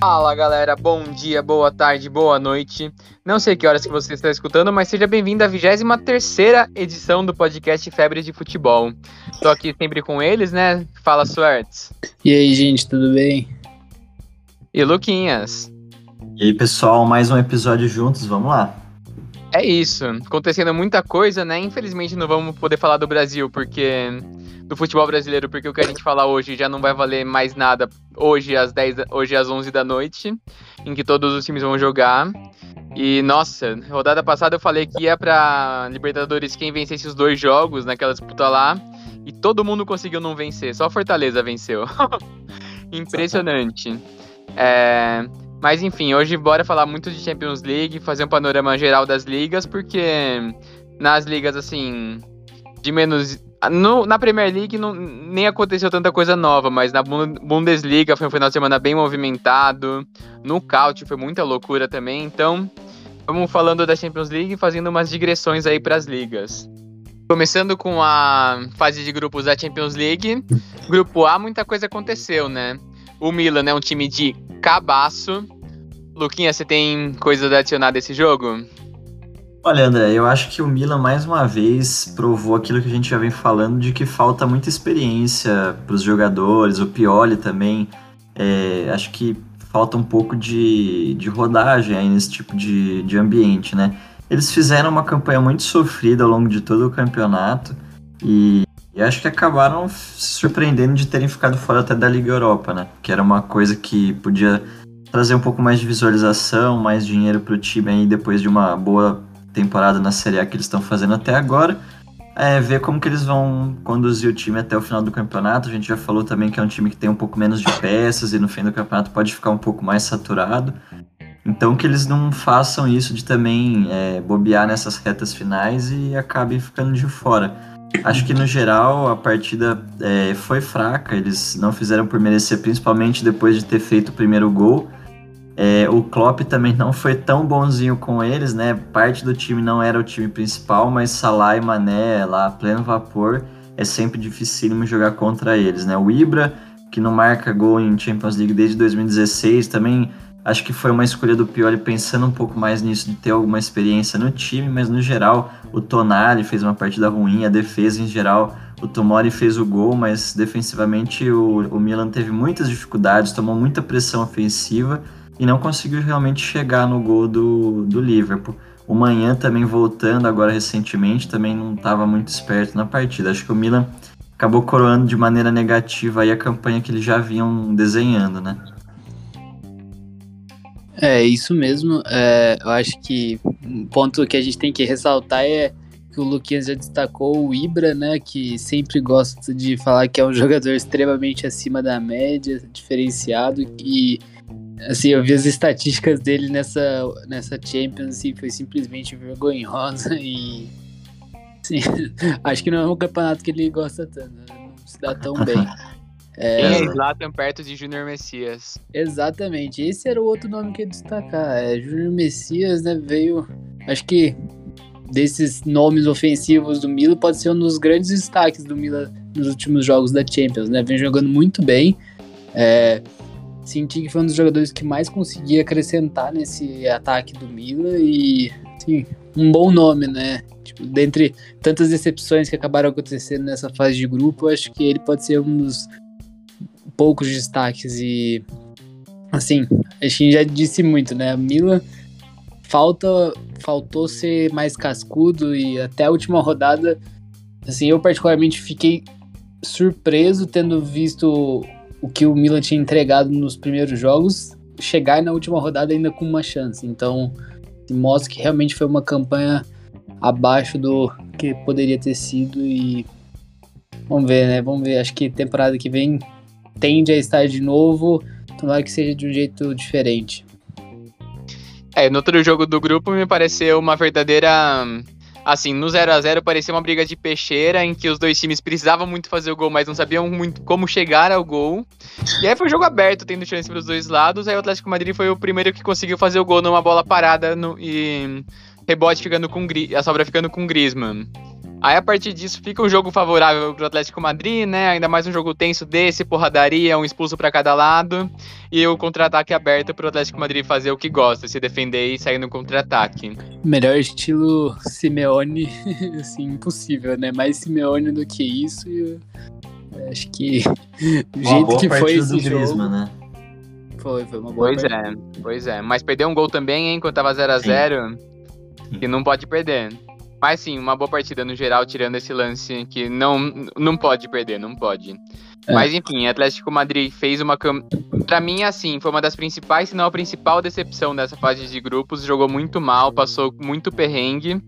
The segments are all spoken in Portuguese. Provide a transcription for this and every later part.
Fala galera, bom dia, boa tarde, boa noite. Não sei que horas que você está escutando, mas seja bem-vindo à 23 edição do podcast Febre de Futebol. Tô aqui sempre com eles, né? Fala, Suertes. E aí, gente, tudo bem? E Luquinhas. E aí, pessoal, mais um episódio juntos, vamos lá. É isso, acontecendo muita coisa, né? Infelizmente não vamos poder falar do Brasil, porque do futebol brasileiro, porque o que a gente falar hoje já não vai valer mais nada hoje às 10, hoje às 11 da noite, em que todos os times vão jogar. E nossa, rodada passada eu falei que ia para Libertadores quem vencesse os dois jogos naquela disputa lá, e todo mundo conseguiu não vencer, só Fortaleza venceu. Impressionante. É, mas enfim, hoje bora falar muito de Champions League, fazer um panorama geral das ligas, porque nas ligas assim de menos no, na Premier League não, nem aconteceu tanta coisa nova, mas na Bundesliga foi um final de semana bem movimentado. No Caut foi muita loucura também. Então, vamos falando da Champions League fazendo umas digressões aí para as ligas. Começando com a fase de grupos da Champions League. Grupo A, muita coisa aconteceu, né? O Milan é um time de cabaço. Luquinha, você tem coisa a adicionar desse jogo? Olha, André, eu acho que o Milan mais uma vez provou aquilo que a gente já vem falando de que falta muita experiência para os jogadores, o Pioli também. É, acho que falta um pouco de, de rodagem aí nesse tipo de, de ambiente, né? Eles fizeram uma campanha muito sofrida ao longo de todo o campeonato e, e acho que acabaram se surpreendendo de terem ficado fora até da Liga Europa, né? Que era uma coisa que podia trazer um pouco mais de visualização, mais dinheiro para o time aí depois de uma boa temporada na Série A que eles estão fazendo até agora. É, ver como que eles vão conduzir o time até o final do campeonato. A gente já falou também que é um time que tem um pouco menos de peças e no fim do campeonato pode ficar um pouco mais saturado. Então que eles não façam isso de também é, bobear nessas retas finais e acabem ficando de fora. Acho que no geral a partida é, foi fraca, eles não fizeram por merecer, principalmente depois de ter feito o primeiro gol. É, o Klopp também não foi tão bonzinho com eles, né? Parte do time não era o time principal, mas Salah e Mané lá, pleno vapor, é sempre dificílimo jogar contra eles, né? O Ibra, que não marca gol em Champions League desde 2016, também acho que foi uma escolha do Pioli pensando um pouco mais nisso, de ter alguma experiência no time, mas no geral o Tonali fez uma partida ruim, a defesa em geral, o Tomori fez o gol, mas defensivamente o, o Milan teve muitas dificuldades, tomou muita pressão ofensiva, e não conseguiu realmente chegar no gol do, do Liverpool. O Manhã também voltando agora recentemente, também não estava muito esperto na partida. Acho que o Milan acabou coroando de maneira negativa aí a campanha que eles já vinham desenhando, né? É, isso mesmo. É, eu acho que um ponto que a gente tem que ressaltar é que o Luquinhas já destacou o Ibra, né? Que sempre gosta de falar que é um jogador extremamente acima da média, diferenciado e Assim, eu vi as estatísticas dele nessa, nessa Champions, assim, foi simplesmente vergonhosa e. Assim, acho que não é um campeonato que ele gosta tanto, né? não se dá tão bem. É, Quem é Zlatan perto de Júnior Messias? Exatamente, esse era o outro nome que eu ia destacar. É, Júnior Messias, né, veio. Acho que desses nomes ofensivos do Milan pode ser um dos grandes destaques do Milan nos últimos jogos da Champions, né? Vem jogando muito bem. É, senti que foi um dos jogadores que mais conseguia acrescentar nesse ataque do Milan e, sim, um bom nome, né? Tipo, dentre tantas decepções que acabaram acontecendo nessa fase de grupo, acho que ele pode ser um dos poucos destaques e, assim, a gente já disse muito, né? Milan falta, faltou ser mais cascudo e até a última rodada, assim, eu particularmente fiquei surpreso tendo visto o que o Milan tinha entregado nos primeiros jogos, chegar na última rodada ainda com uma chance. Então, mostra que realmente foi uma campanha abaixo do que poderia ter sido e vamos ver, né? Vamos ver. Acho que temporada que vem tende a estar de novo, tomara que seja de um jeito diferente. É, no outro jogo do grupo me pareceu uma verdadeira assim, no 0 a 0 parecia uma briga de peixeira em que os dois times precisavam muito fazer o gol, mas não sabiam muito como chegar ao gol. E aí foi um jogo aberto, tendo chance para os dois lados. Aí o Atlético Madrid foi o primeiro que conseguiu fazer o gol numa bola parada no, e rebote ficando com a sobra ficando com Griezmann. Aí a partir disso fica um jogo favorável pro Atlético Madrid, né? Ainda mais um jogo tenso desse, porradaria, um expulso para cada lado. E o contra-ataque aberto pro Atlético Madrid fazer o que gosta, se defender e sair no contra-ataque. Melhor estilo Simeone, assim, impossível, né? Mais Simeone do que isso. Eu acho que o jeito que foi esse do jogo. Griezmann, né? Foi, foi uma boa Pois partida. é, pois é. Mas perdeu um gol também, hein, quando tava 0x0, Sim. que não pode perder. Mas sim, uma boa partida no geral, tirando esse lance que não, não pode perder, não pode. É. Mas enfim, Atlético Madrid fez uma cam... Pra mim, assim, foi uma das principais, se não a principal decepção dessa fase de grupos. Jogou muito mal, passou muito perrengue.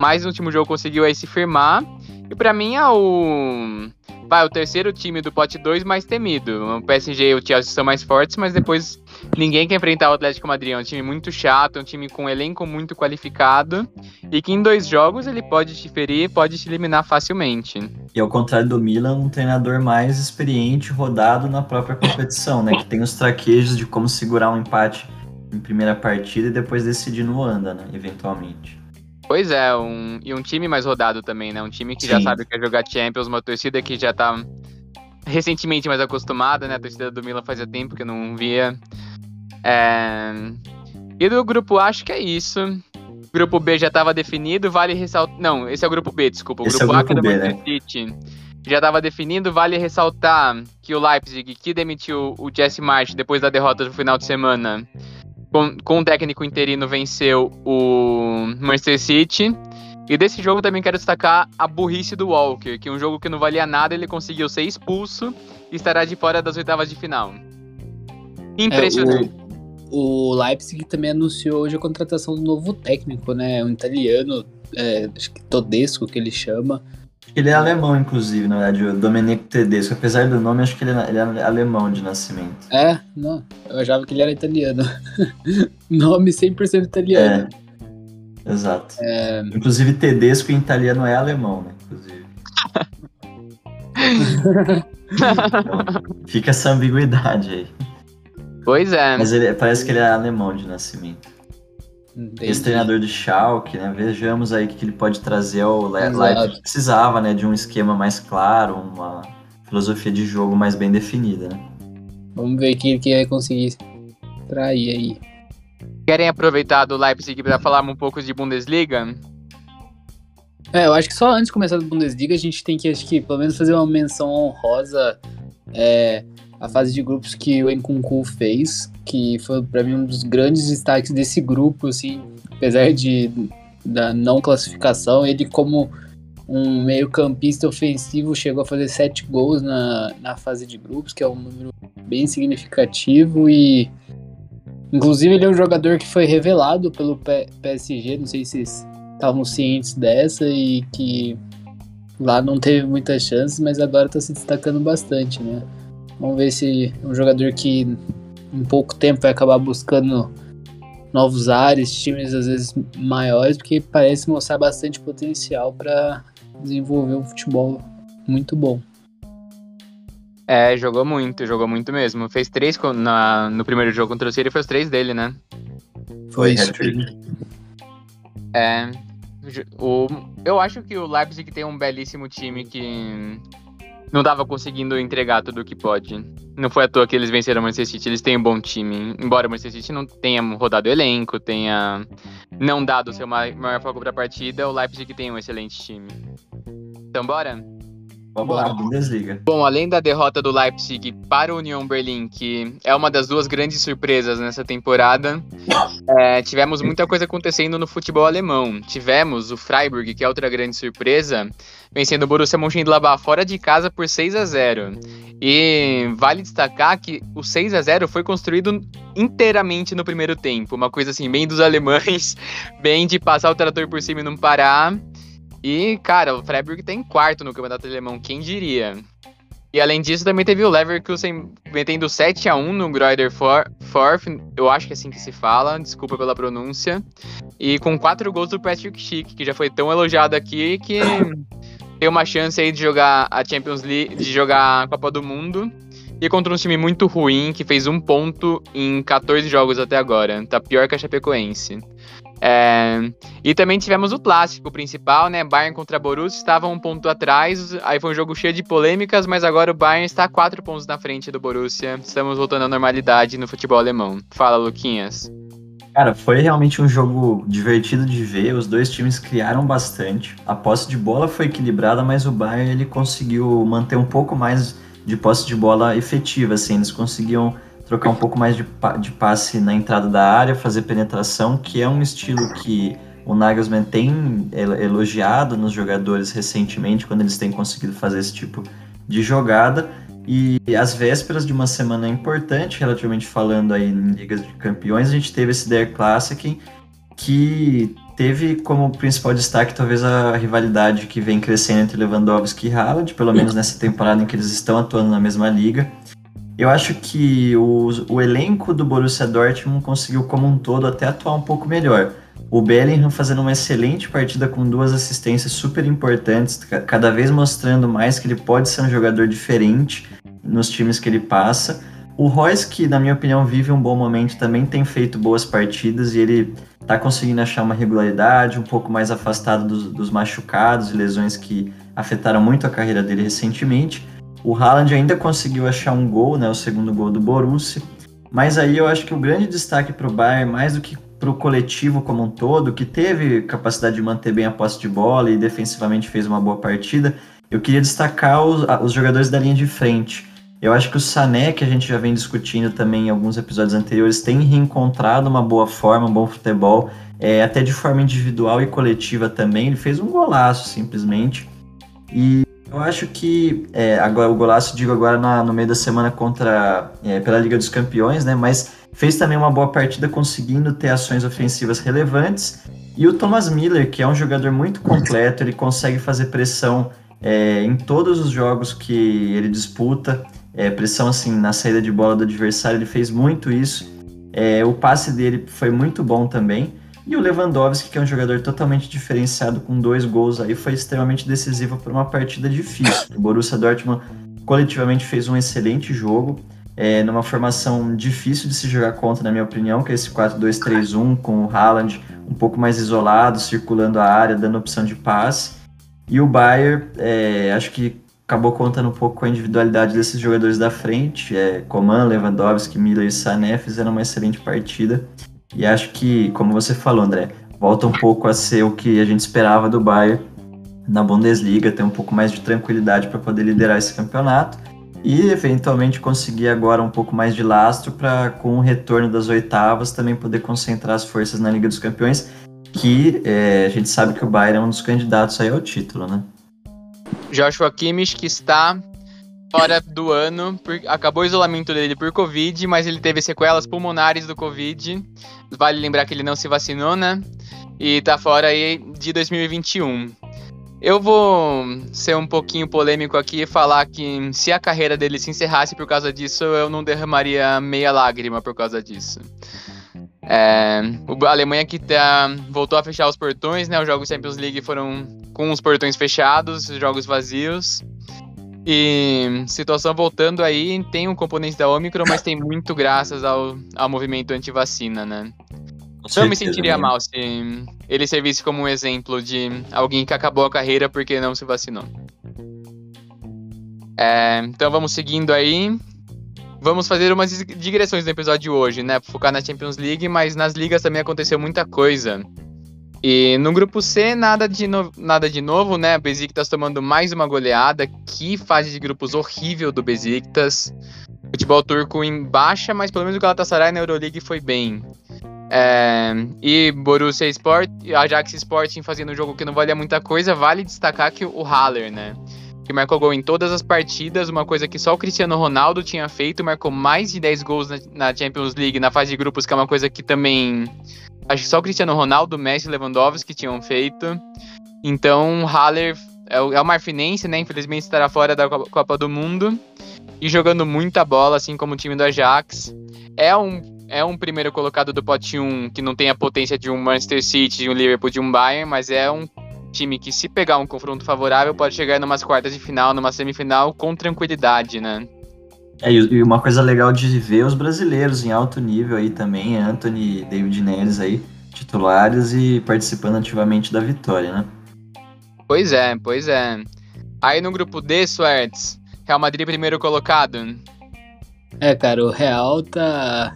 Mas no último jogo conseguiu aí se firmar. E pra mim é o. Vai, o terceiro time do pote 2 mais temido. O PSG e o Chelsea são mais fortes, mas depois ninguém quer enfrentar o Atlético Madrid. É um time muito chato, é um time com um elenco muito qualificado. E que em dois jogos ele pode te ferir, pode te eliminar facilmente. E ao contrário do Milan, um treinador mais experiente, rodado na própria competição, né? Que tem os traquejos de como segurar um empate em primeira partida e depois decidir no anda, né? Eventualmente. Pois é, um, e um time mais rodado também, né? Um time que já Sim. sabe que é jogar Champions, uma torcida que já tá recentemente mais acostumada, né? A torcida do Milan fazia tempo que eu não via. É... E do grupo A, acho que é isso. Grupo B já tava definido, vale ressaltar. Não, esse é o grupo B, desculpa. O Esse é grupo o A que é do grupo B, Manchester City. Já tava definido, vale ressaltar que o Leipzig, que demitiu o Jesse March depois da derrota do final de semana, com, com o técnico interino venceu o Manchester City. E desse jogo também quero destacar a burrice do Walker, que um jogo que não valia nada, ele conseguiu ser expulso e estará de fora das oitavas de final. Impressionante. É, o, o Leipzig também anunciou hoje a contratação do novo técnico, né? Um italiano, é, acho que Todesco que ele chama. Ele é alemão, inclusive, na verdade, o Domenico Tedesco. Apesar do nome, acho que ele é, ele é alemão de nascimento. É, não, eu achava que ele era italiano. Nome 100% italiano. É, exato. Inclusive, Tedesco em italiano é alemão, né? Inclusive. Então, fica essa ambiguidade aí. Pois é. Mas ele, parece que ele é alemão de nascimento. Entendi. Esse treinador de Schalke, né? Vejamos aí o que ele pode trazer ao. Leipzig. que Precisava, né? De um esquema mais claro, uma filosofia de jogo mais bem definida, né? Vamos ver quem que vai conseguir trair aí. Querem aproveitar do Leipzig para falar um pouco de Bundesliga? É, eu acho que só antes de começar a Bundesliga, a gente tem que, acho que, pelo menos fazer uma menção honrosa é, à fase de grupos que o Nkunku fez, que foi pra mim um dos grandes destaques desse grupo, assim, apesar de da não classificação, ele como um meio campista ofensivo chegou a fazer sete gols na, na fase de grupos, que é um número bem significativo e inclusive ele é um jogador que foi revelado pelo PSG, não sei se vocês estavam cientes dessa e que lá não teve muitas chances, mas agora está se destacando bastante, né? Vamos ver se é um jogador que em pouco tempo vai acabar buscando novos ares, times às vezes maiores, porque parece mostrar bastante potencial para desenvolver um futebol muito bom. É, jogou muito, jogou muito mesmo. Fez três na, no primeiro jogo contra o City, foi os três dele, né? Foi isso. É. O, eu acho que o Leipzig tem um belíssimo time que não tava conseguindo entregar tudo o que pode. Não foi à toa que eles venceram o Manchester City, eles têm um bom time. Embora o Manchester City não tenha rodado elenco, tenha não dado o seu ma- maior foco pra partida, o Leipzig tem um excelente time. Então bora? Vamos lá, Bundesliga. Bom, além da derrota do Leipzig para o Union Berlin, que é uma das duas grandes surpresas nessa temporada, é, tivemos muita coisa acontecendo no futebol alemão. Tivemos o Freiburg, que é outra grande surpresa, vencendo o Borussia Mönchengladbach fora de casa por 6 a 0. E vale destacar que o 6 a 0 foi construído inteiramente no primeiro tempo, uma coisa assim bem dos alemães, bem de passar o trator por cima e não parar. E, cara, o Freiburg tá em quarto no campeonato alemão, quem diria? E além disso, também teve o Leverkusen metendo 7 a 1 no Greuther For- Forth, eu acho que é assim que se fala, desculpa pela pronúncia. E com quatro gols do Patrick Schick, que já foi tão elogiado aqui que tem uma chance aí de jogar a Champions League, de jogar a Copa do Mundo. E contra um time muito ruim, que fez um ponto em 14 jogos até agora. Tá pior que a Chapecoense. É, e também tivemos o clássico principal, né? Bayern contra Borussia estava um ponto atrás. Aí foi um jogo cheio de polêmicas, mas agora o Bayern está quatro pontos na frente do Borussia. Estamos voltando à normalidade no futebol alemão. Fala, Luquinhas. Cara, foi realmente um jogo divertido de ver. Os dois times criaram bastante. A posse de bola foi equilibrada, mas o Bayern ele conseguiu manter um pouco mais de posse de bola efetiva. Assim, eles conseguiam trocar um pouco mais de, de passe na entrada da área, fazer penetração, que é um estilo que o Nagelsmann tem elogiado nos jogadores recentemente, quando eles têm conseguido fazer esse tipo de jogada. E às vésperas de uma semana importante, relativamente falando aí em Ligas de Campeões, a gente teve esse Der Classic, que teve como principal destaque talvez a rivalidade que vem crescendo entre Lewandowski e Haaland, pelo menos nessa temporada em que eles estão atuando na mesma liga. Eu acho que o, o elenco do Borussia Dortmund conseguiu como um todo até atuar um pouco melhor. O Bellingham fazendo uma excelente partida com duas assistências super importantes, cada vez mostrando mais que ele pode ser um jogador diferente nos times que ele passa. O Royce, que na minha opinião vive um bom momento, também tem feito boas partidas e ele está conseguindo achar uma regularidade, um pouco mais afastado dos, dos machucados e lesões que afetaram muito a carreira dele recentemente. O Haaland ainda conseguiu achar um gol, né, o segundo gol do Borussia. Mas aí eu acho que o grande destaque para o Bayern, mais do que para o coletivo como um todo, que teve capacidade de manter bem a posse de bola e defensivamente fez uma boa partida, eu queria destacar os, os jogadores da linha de frente. Eu acho que o Sané, que a gente já vem discutindo também em alguns episódios anteriores, tem reencontrado uma boa forma, um bom futebol, é, até de forma individual e coletiva também. Ele fez um golaço, simplesmente. E eu acho que é, agora o golaço digo agora na, no meio da semana contra é, pela Liga dos Campeões, né? Mas fez também uma boa partida conseguindo ter ações ofensivas relevantes. E o Thomas Miller, que é um jogador muito completo, ele consegue fazer pressão é, em todos os jogos que ele disputa. É, pressão assim na saída de bola do adversário, ele fez muito isso. É, o passe dele foi muito bom também. E o Lewandowski, que é um jogador totalmente diferenciado com dois gols aí, foi extremamente decisivo para uma partida difícil. O Borussia Dortmund coletivamente fez um excelente jogo, é, numa formação difícil de se jogar contra, na minha opinião, que é esse 4-2-3-1 com o Haaland um pouco mais isolado, circulando a área, dando opção de passe. E o Bayern, é, acho que acabou contando um pouco com a individualidade desses jogadores da frente. É, Coman, Lewandowski, Miller e Sané fizeram uma excelente partida. E acho que, como você falou, André, volta um pouco a ser o que a gente esperava do Bayern na Bundesliga, ter um pouco mais de tranquilidade para poder liderar esse campeonato e eventualmente conseguir agora um pouco mais de lastro para com o retorno das oitavas também poder concentrar as forças na Liga dos Campeões, que é, a gente sabe que o Bayern é um dos candidatos aí ao título, né? Joshua Kimmich que está fora do ano, por, acabou o isolamento dele por Covid, mas ele teve sequelas pulmonares do Covid. Vale lembrar que ele não se vacinou, né? E tá fora aí de 2021. Eu vou ser um pouquinho polêmico aqui e falar que se a carreira dele se encerrasse por causa disso, eu não derramaria meia lágrima por causa disso. É, a Alemanha que tá, voltou a fechar os portões, né? Os jogos Champions League foram com os portões fechados, jogos vazios. E situação voltando aí, tem um componente da Omicron, mas tem muito graças ao, ao movimento anti-vacina, né? Eu me sentiria mal se ele servisse como um exemplo de alguém que acabou a carreira porque não se vacinou. É, então vamos seguindo aí. Vamos fazer umas digressões no episódio de hoje, né? Focar na Champions League, mas nas ligas também aconteceu muita coisa. E no grupo C, nada de, no... nada de novo, né? Besiktas tomando mais uma goleada. Que fase de grupos horrível do Besiktas. Futebol turco em baixa, mas pelo menos o Galatasaray na Euroleague foi bem. É... e Borussia Sport, Ajax Sporting fazendo um jogo que não valia muita coisa. Vale destacar que o Haller, né? Que marcou gol em todas as partidas, uma coisa que só o Cristiano Ronaldo tinha feito, marcou mais de 10 gols na, na Champions League na fase de grupos, que é uma coisa que também Acho que só o Cristiano Ronaldo, Messi e Lewandowski tinham feito. Então, Haller é o, é o marfinense, né? Infelizmente estará fora da Copa do Mundo. E jogando muita bola, assim como o time do Ajax. É um, é um primeiro colocado do pote 1 que não tem a potência de um Manchester City, de um Liverpool, de um Bayern, mas é um time que, se pegar um confronto favorável, pode chegar em umas quartas de final, numa semifinal, com tranquilidade, né? É, e uma coisa legal de ver os brasileiros em alto nível aí também, Anthony David Neres aí, titulares e participando ativamente da vitória, né? Pois é, pois é. Aí no grupo D, Suertes, Real Madrid primeiro colocado. É, cara, o Real tá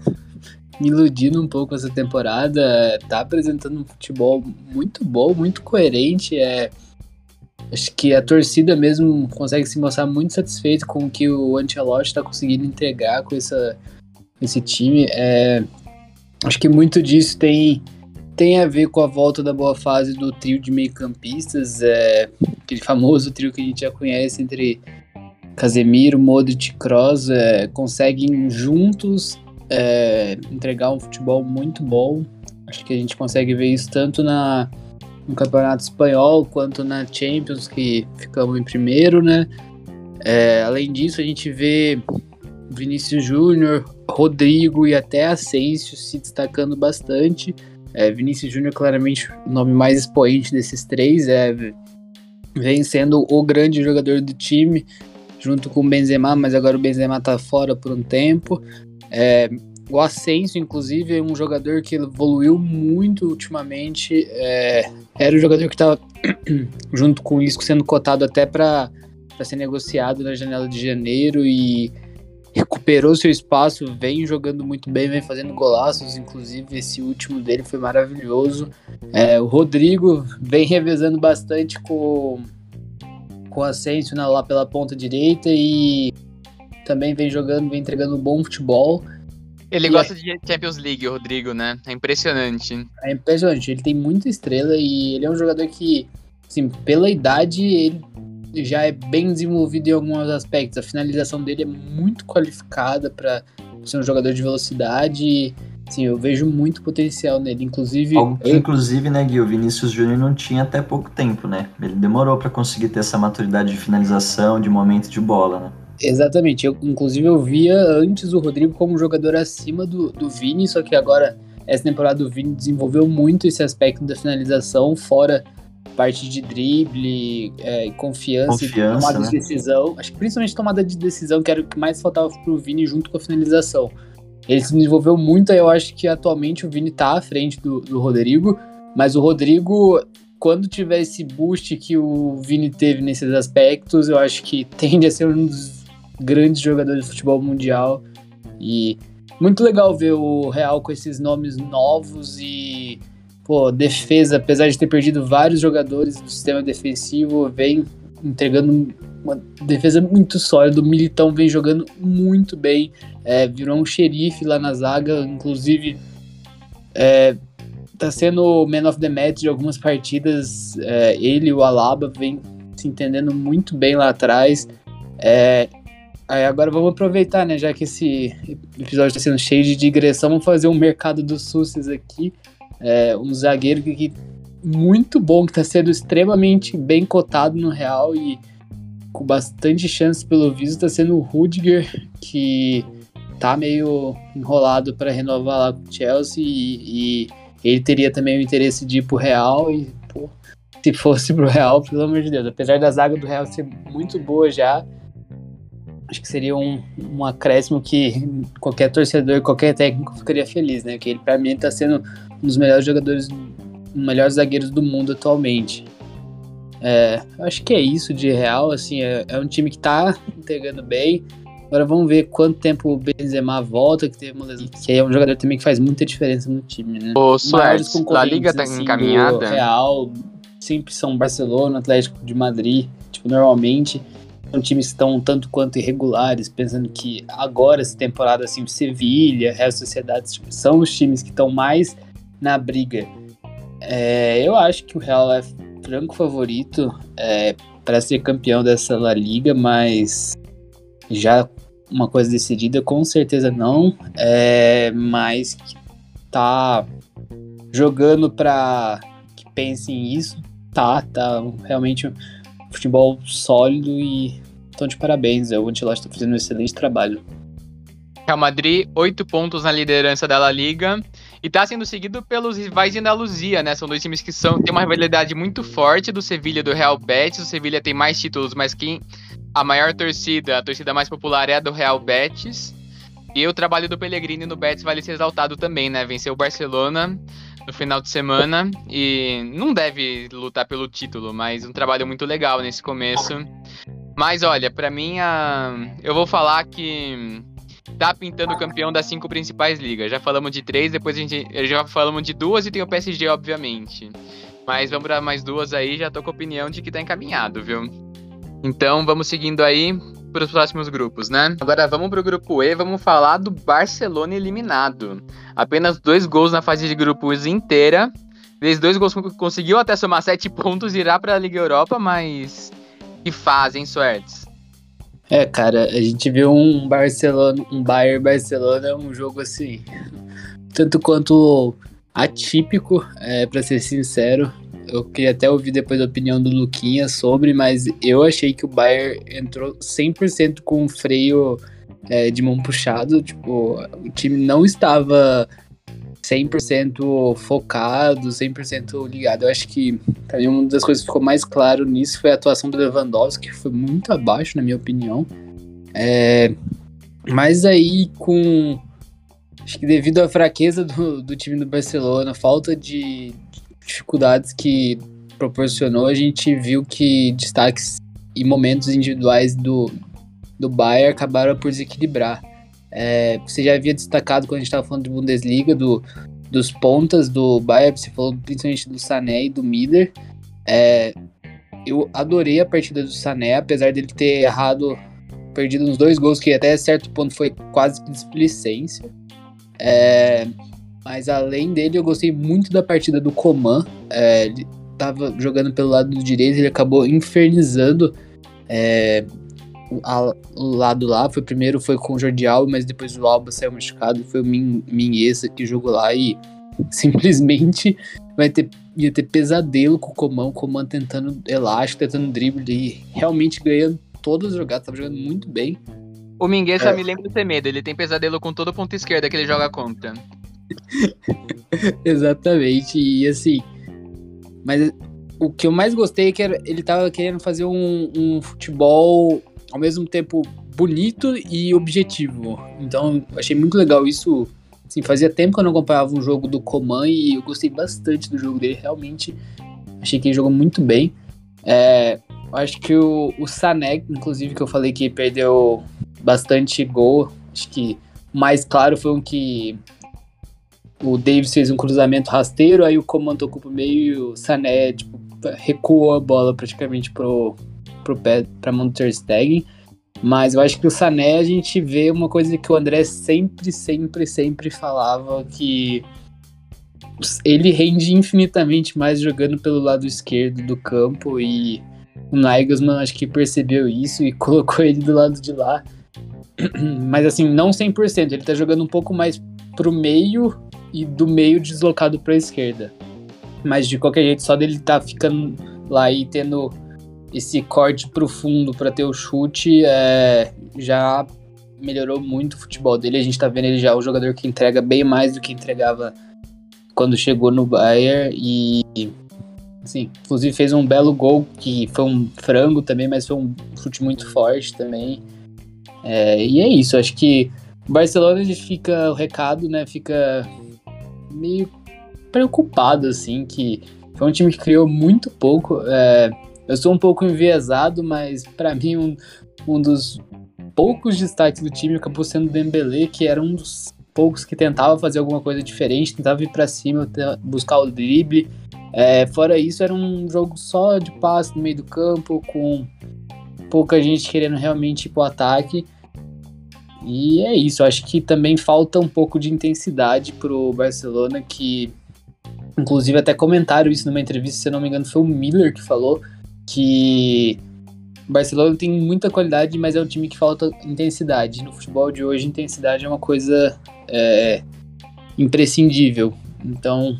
iludindo um pouco essa temporada. Tá apresentando um futebol muito bom, muito coerente. É, acho que a torcida mesmo consegue se mostrar muito satisfeito com o que o Ancelotti está conseguindo entregar com essa, esse time. É, acho que muito disso tem tem a ver com a volta da boa fase do trio de meio-campistas, é, aquele famoso trio que a gente já conhece entre Casemiro, Modric e Kroos, é, conseguem juntos é, entregar um futebol muito bom. Acho que a gente consegue ver isso tanto na, no Campeonato Espanhol quanto na Champions, que ficamos em primeiro, né? É, além disso, a gente vê Vinícius Júnior, Rodrigo e até Asensio se destacando bastante. É, Vinícius Júnior, claramente o nome mais expoente desses três, é, vem sendo o grande jogador do time, junto com o Benzema, mas agora o Benzema tá fora por um tempo. É, o Asensio, inclusive, é um jogador que evoluiu muito ultimamente. É, era o jogador que estava, junto com o Isco, sendo cotado até para ser negociado na janela de janeiro e recuperou seu espaço, vem jogando muito bem, vem fazendo golaços, inclusive esse último dele foi maravilhoso. É, o Rodrigo vem revezando bastante com, com o Asensio lá pela ponta direita e também vem jogando, vem entregando um bom futebol. Ele e gosta é... de Champions League, o Rodrigo, né? É impressionante. É impressionante, ele tem muita estrela e ele é um jogador que, assim, pela idade, ele já é bem desenvolvido em alguns aspectos. A finalização dele é muito qualificada para ser um jogador de velocidade. Sim, eu vejo muito potencial nele, inclusive. Inclusive, né, Gui, o Vinícius Júnior não tinha até pouco tempo, né? Ele demorou para conseguir ter essa maturidade de finalização, de momento de bola, né? Exatamente. Eu, inclusive, eu via antes o Rodrigo como um jogador acima do, do Vini, só que agora, essa temporada, o Vini desenvolveu muito esse aspecto da finalização, fora parte de drible, é, confiança, confiança tomada né? de decisão. Acho que principalmente tomada de decisão, que era o que mais faltava pro Vini junto com a finalização. Ele se desenvolveu muito, eu acho que atualmente o Vini tá à frente do, do Rodrigo, mas o Rodrigo, quando tiver esse boost que o Vini teve nesses aspectos, eu acho que tende a ser um dos grandes jogadores de futebol mundial. E muito legal ver o Real com esses nomes novos e pô, defesa, apesar de ter perdido vários jogadores do sistema defensivo, vem entregando uma defesa muito sólida. O Militão vem jogando muito bem, é, virou um xerife lá na zaga, inclusive é, tá sendo o man of the match de algumas partidas. É, ele e o Alaba vem se entendendo muito bem lá atrás. É, agora vamos aproveitar, né? Já que esse episódio está sendo cheio de digressão, vamos fazer um mercado dos SUSs aqui. É, um zagueiro que, que muito bom, que está sendo extremamente bem cotado no Real e com bastante chance pelo visto, está sendo o Rudiger, que tá meio enrolado para renovar lá com o Chelsea e, e, ele teria também o interesse de ir pro Real e, pô, se fosse pro Real, pelo amor de Deus, apesar da zaga do Real ser muito boa já, acho que seria um, um acréscimo que qualquer torcedor, qualquer técnico ficaria feliz, né? Que ele, para mim, está sendo um dos melhores jogadores, um dos melhores zagueiros do mundo atualmente. É, acho que é isso de real, assim, é, é, um time que tá entregando bem. Agora vamos ver quanto tempo o Benzema volta, que teve uma lesão, que é um jogador também que faz muita diferença no time, né? O Suárez, a Liga tá assim, encaminhada. Real, sempre são Barcelona, Atlético de Madrid, tipo, normalmente são times que estão tanto quanto irregulares, pensando que agora, essa temporada, assim, Sevilha, Real Sociedade, são os times que estão mais na briga. É, eu acho que o Real é franco favorito é, para ser campeão dessa La Liga, mas já uma coisa decidida, com certeza não. É, mas que tá jogando para que pensem isso, tá, tá realmente um futebol sólido e estão de parabéns. O Ancelotti está fazendo um excelente trabalho. Real Madrid, oito pontos na liderança da La Liga. E tá sendo seguido pelos rivais de Andaluzia, né? São dois times que são, tem uma rivalidade muito forte do Sevilha e do Real Betis. O Sevilha tem mais títulos, mas quem a maior torcida, a torcida mais popular é a do Real Betis. E o trabalho do Pellegrini no Betis vale ser exaltado também, né? Venceu o Barcelona no final de semana e não deve lutar pelo título, mas um trabalho muito legal nesse começo. Mas olha, para mim a... eu vou falar que tá pintando o campeão das cinco principais ligas. Já falamos de três, depois a gente já falamos de duas e tem o PSG, obviamente. Mas vamos para mais duas aí, já tô com a opinião de que tá encaminhado, viu? Então vamos seguindo aí para os próximos grupos, né? Agora vamos para o grupo E, vamos falar do Barcelona eliminado. Apenas dois gols na fase de grupos inteira. Fez dois gols, conseguiu até somar sete pontos e irá para a Liga Europa, mas que fazem, Suertes? É, cara, a gente viu um Barcelona, um Bayern Barcelona, um jogo assim, tanto quanto atípico, é, para ser sincero. Eu queria até ouvir depois a opinião do Luquinha sobre, mas eu achei que o Bayern entrou 100% com o freio é, de mão puxado. Tipo, o time não estava 100% focado, 100% ligado. Eu acho que também uma das coisas que ficou mais claro nisso foi a atuação do Lewandowski, que foi muito abaixo, na minha opinião. É, mas aí, com. Acho que devido à fraqueza do, do time do Barcelona, falta de, dificuldades que proporcionou, a gente viu que destaques e momentos individuais do, do Bayern acabaram por desequilibrar. É, você já havia destacado quando a gente estava falando de Bundesliga, do, dos pontas do Bayern, você falou principalmente do Sané e do Miller. É, eu adorei a partida do Sané, apesar dele ter errado, perdido uns dois gols, que até certo ponto foi quase que displicência. É, mas além dele, eu gostei muito da partida do Coman. É, ele tava jogando pelo lado direito, ele acabou infernizando é, o, o, lado lá. Foi primeiro foi com o Jordi Alba, mas depois o Alba saiu machucado. Foi o Min, Minhesa que jogou lá e simplesmente vai ter, ia ter pesadelo com o Coman. O Coman tentando elástico, tentando drible e realmente ganhando todas as jogadas. Tava jogando muito bem. O Mingueza é. me lembra do Semedo, ele tem pesadelo com todo ponto esquerda que ele joga contra. Exatamente, e assim. Mas o que eu mais gostei é que ele tava querendo fazer um, um futebol ao mesmo tempo bonito e objetivo. Então, achei muito legal isso. Assim, fazia tempo que eu não acompanhava um jogo do Coman e eu gostei bastante do jogo dele. Realmente, achei que ele jogou muito bem. É, acho que o, o Sané, inclusive, que eu falei que perdeu bastante gol. Acho que o mais claro foi um que o Davis fez um cruzamento rasteiro, aí o Coman tocou pro meio e o Sané, tipo, recuou a bola praticamente pro, pro pé, pra mão do Ter Stegen. Mas eu acho que o Sané a gente vê uma coisa que o André sempre, sempre, sempre falava, que ele rende infinitamente mais jogando pelo lado esquerdo do campo e o Nagelsmann acho que percebeu isso e colocou ele do lado de lá. Mas assim, não 100%, ele tá jogando um pouco mais pro meio e do meio deslocado para a esquerda. Mas de qualquer jeito, só dele tá ficando lá e tendo esse corte profundo para ter o chute, é, já melhorou muito o futebol dele. A gente tá vendo ele já o jogador que entrega bem mais do que entregava quando chegou no Bayern e assim, inclusive fez um belo gol que foi um frango também, mas foi um chute muito forte também. É, e é isso, acho que Barcelona ele fica o recado, né? Fica meio preocupado, assim, que foi um time que criou muito pouco. É, eu sou um pouco enviesado, mas para mim um, um dos poucos destaques do time acabou sendo o Dembélé, que era um dos poucos que tentava fazer alguma coisa diferente, tentava ir para cima, buscar o drible. É, fora isso, era um jogo só de passe no meio do campo, com pouca gente querendo realmente ir pro ataque. E é isso, acho que também falta um pouco de intensidade pro Barcelona, que inclusive até comentaram isso numa entrevista, se eu não me engano, foi o Miller que falou que Barcelona tem muita qualidade, mas é um time que falta intensidade. No futebol de hoje, intensidade é uma coisa é, imprescindível. Então,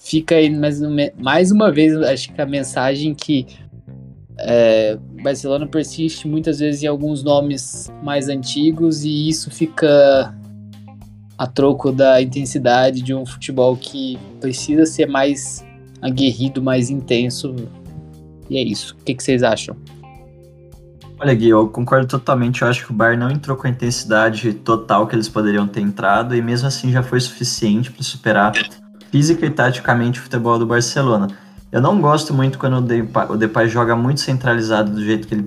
fica aí mais, mais uma vez, acho que a mensagem que é, Barcelona persiste muitas vezes em alguns nomes mais antigos e isso fica a troco da intensidade de um futebol que precisa ser mais aguerrido, mais intenso. E é isso. O que, que vocês acham? Olha, Gui, eu concordo totalmente. Eu acho que o Bayern não entrou com a intensidade total que eles poderiam ter entrado, e mesmo assim já foi suficiente para superar física e taticamente o futebol do Barcelona. Eu não gosto muito quando o Depay, o Depay joga muito centralizado do jeito que ele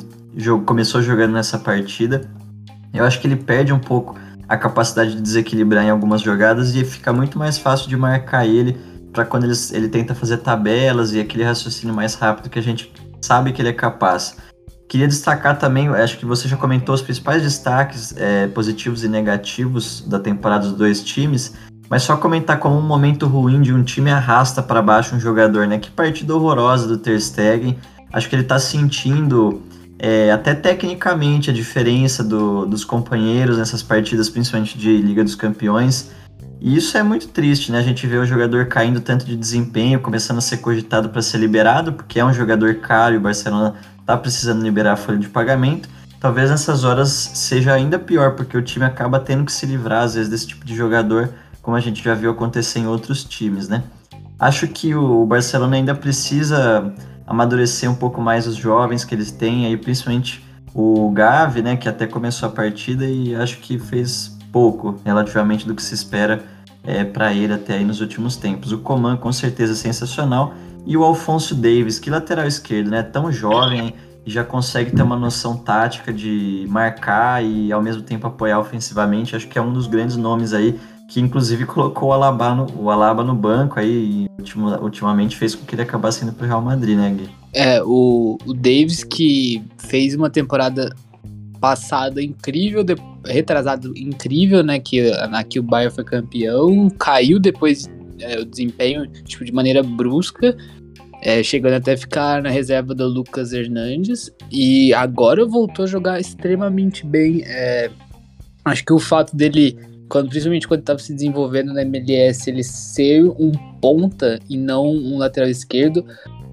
começou jogando nessa partida. Eu acho que ele perde um pouco a capacidade de desequilibrar em algumas jogadas e fica muito mais fácil de marcar ele para quando ele, ele tenta fazer tabelas e aquele raciocínio mais rápido que a gente sabe que ele é capaz. Queria destacar também, acho que você já comentou os principais destaques é, positivos e negativos da temporada dos dois times, mas só comentar como um momento ruim de um time arrasta para baixo um jogador, né? Que partida horrorosa do Ter Stegen. Acho que ele está sentindo é, até tecnicamente a diferença do, dos companheiros nessas partidas, principalmente de Liga dos Campeões. E isso é muito triste, né? A gente vê o jogador caindo tanto de desempenho, começando a ser cogitado para ser liberado, porque é um jogador caro e o Barcelona está precisando liberar a folha de pagamento, talvez nessas horas seja ainda pior, porque o time acaba tendo que se livrar, às vezes, desse tipo de jogador, como a gente já viu acontecer em outros times, né? Acho que o Barcelona ainda precisa amadurecer um pouco mais os jovens que eles têm, aí principalmente o Gavi, né, que até começou a partida e acho que fez pouco relativamente do que se espera é, para ele até aí nos últimos tempos. O Coman com certeza sensacional e o Alfonso Davis, que lateral esquerdo, né? Tão jovem e já consegue ter uma noção tática de marcar e ao mesmo tempo apoiar ofensivamente. Acho que é um dos grandes nomes aí que inclusive colocou o Alaba no, o Alaba no banco aí e ultimamente fez com que ele acabasse indo pro Real Madrid, né, Gui? É, o, o Davis que fez uma temporada passada incrível, de, retrasado incrível, né, que, na que o Bayern foi campeão, caiu depois é, o desempenho tipo, de maneira brusca, é, chegando até ficar na reserva do Lucas Hernandes. E agora voltou a jogar extremamente bem. É, acho que o fato dele, quando, principalmente quando estava se desenvolvendo na MLS, ele ser um ponta e não um lateral esquerdo,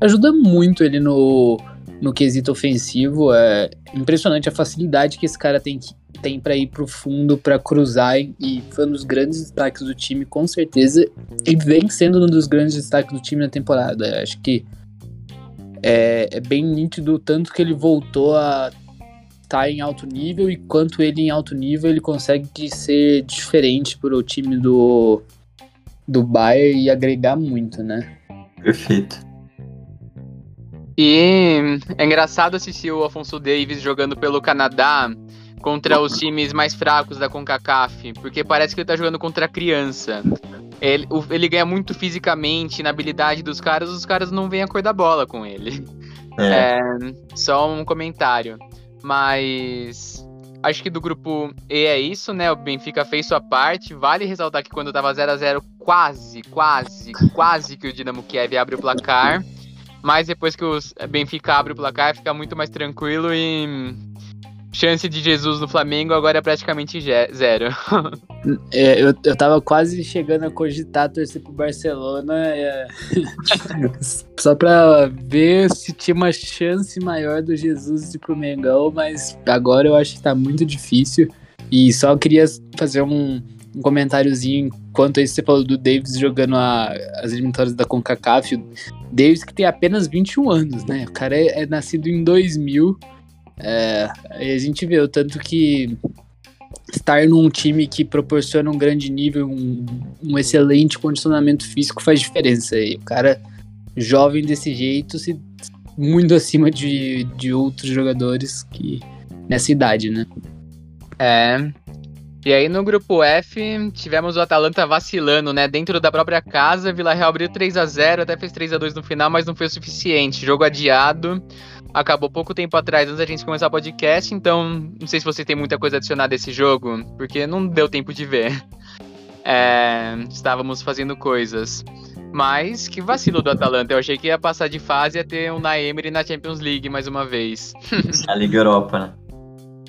ajuda muito ele no, no quesito ofensivo. É impressionante a facilidade que esse cara tem tem para ir pro fundo, para cruzar, e foi um dos grandes destaques do time, com certeza, e vem sendo um dos grandes destaques do time na temporada. Acho que é, é bem nítido tanto que ele voltou a tá em alto nível e quanto ele em alto nível ele consegue ser diferente para o time do do Bayern e agregar muito, né? Perfeito. E é engraçado assistir o Afonso Davis jogando pelo Canadá contra os times mais fracos da CONCACAF, porque parece que ele tá jogando contra a criança. Ele, ele ganha muito fisicamente, na habilidade dos caras, os caras não vêm a cor da bola com ele. É. é só um comentário. Mas acho que do grupo E é isso, né? O Benfica fez sua parte. Vale ressaltar que quando tava 0 a 0 quase, quase, quase que o Dinamo Kiev abre o placar. Mas depois que o Benfica abre o placar, fica muito mais tranquilo e chance de Jesus no Flamengo agora é praticamente zero. É, eu, eu tava quase chegando a cogitar torcer pro Barcelona é... só pra ver se tinha uma chance maior do Jesus ir pro Mengão, mas agora eu acho que tá muito difícil. E só queria fazer um, um comentáriozinho enquanto isso você falou do Davis jogando a, as eliminatórias da CONCACAF. Davis que tem apenas 21 anos, né? O cara é, é nascido em 2000 é, a gente vê o tanto que estar num time que proporciona um grande nível, um, um excelente condicionamento físico faz diferença. E o cara jovem desse jeito, se muito acima de, de outros jogadores que nessa idade, né? É. E aí no grupo F, tivemos o Atalanta vacilando, né? Dentro da própria casa, Vila Real abriu 3 a 0 até fez 3 a 2 no final, mas não foi o suficiente. Jogo adiado acabou pouco tempo atrás, antes da gente começar o podcast, então não sei se você tem muita coisa a adicionar desse jogo, porque não deu tempo de ver. É, estávamos fazendo coisas. Mas que vacilo do Atalanta. Eu achei que ia passar de fase e ia ter um Naemery na Champions League mais uma vez. Na Liga Europa, né?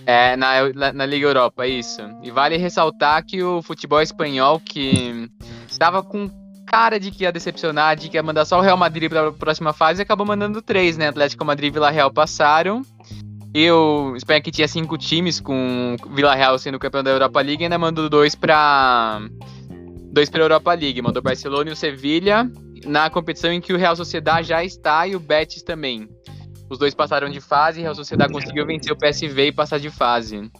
É, na, na, na, Liga Europa, isso. E vale ressaltar que o futebol espanhol, que estava com cara de que ia decepcionar, de que ia mandar só o Real Madrid para a próxima fase, e acabou mandando três, né? Atlético Madrid e Vila Real passaram. E o Espanha que tinha cinco times, com Vila Real sendo campeão da Europa League, ainda mandou dois para dois para a Europa League. Mandou Barcelona e o Sevilha na competição em que o Real Sociedade já está e o Betis também. Os dois passaram de fase e o Real Sociedade conseguiu vencer o PSV e passar de fase.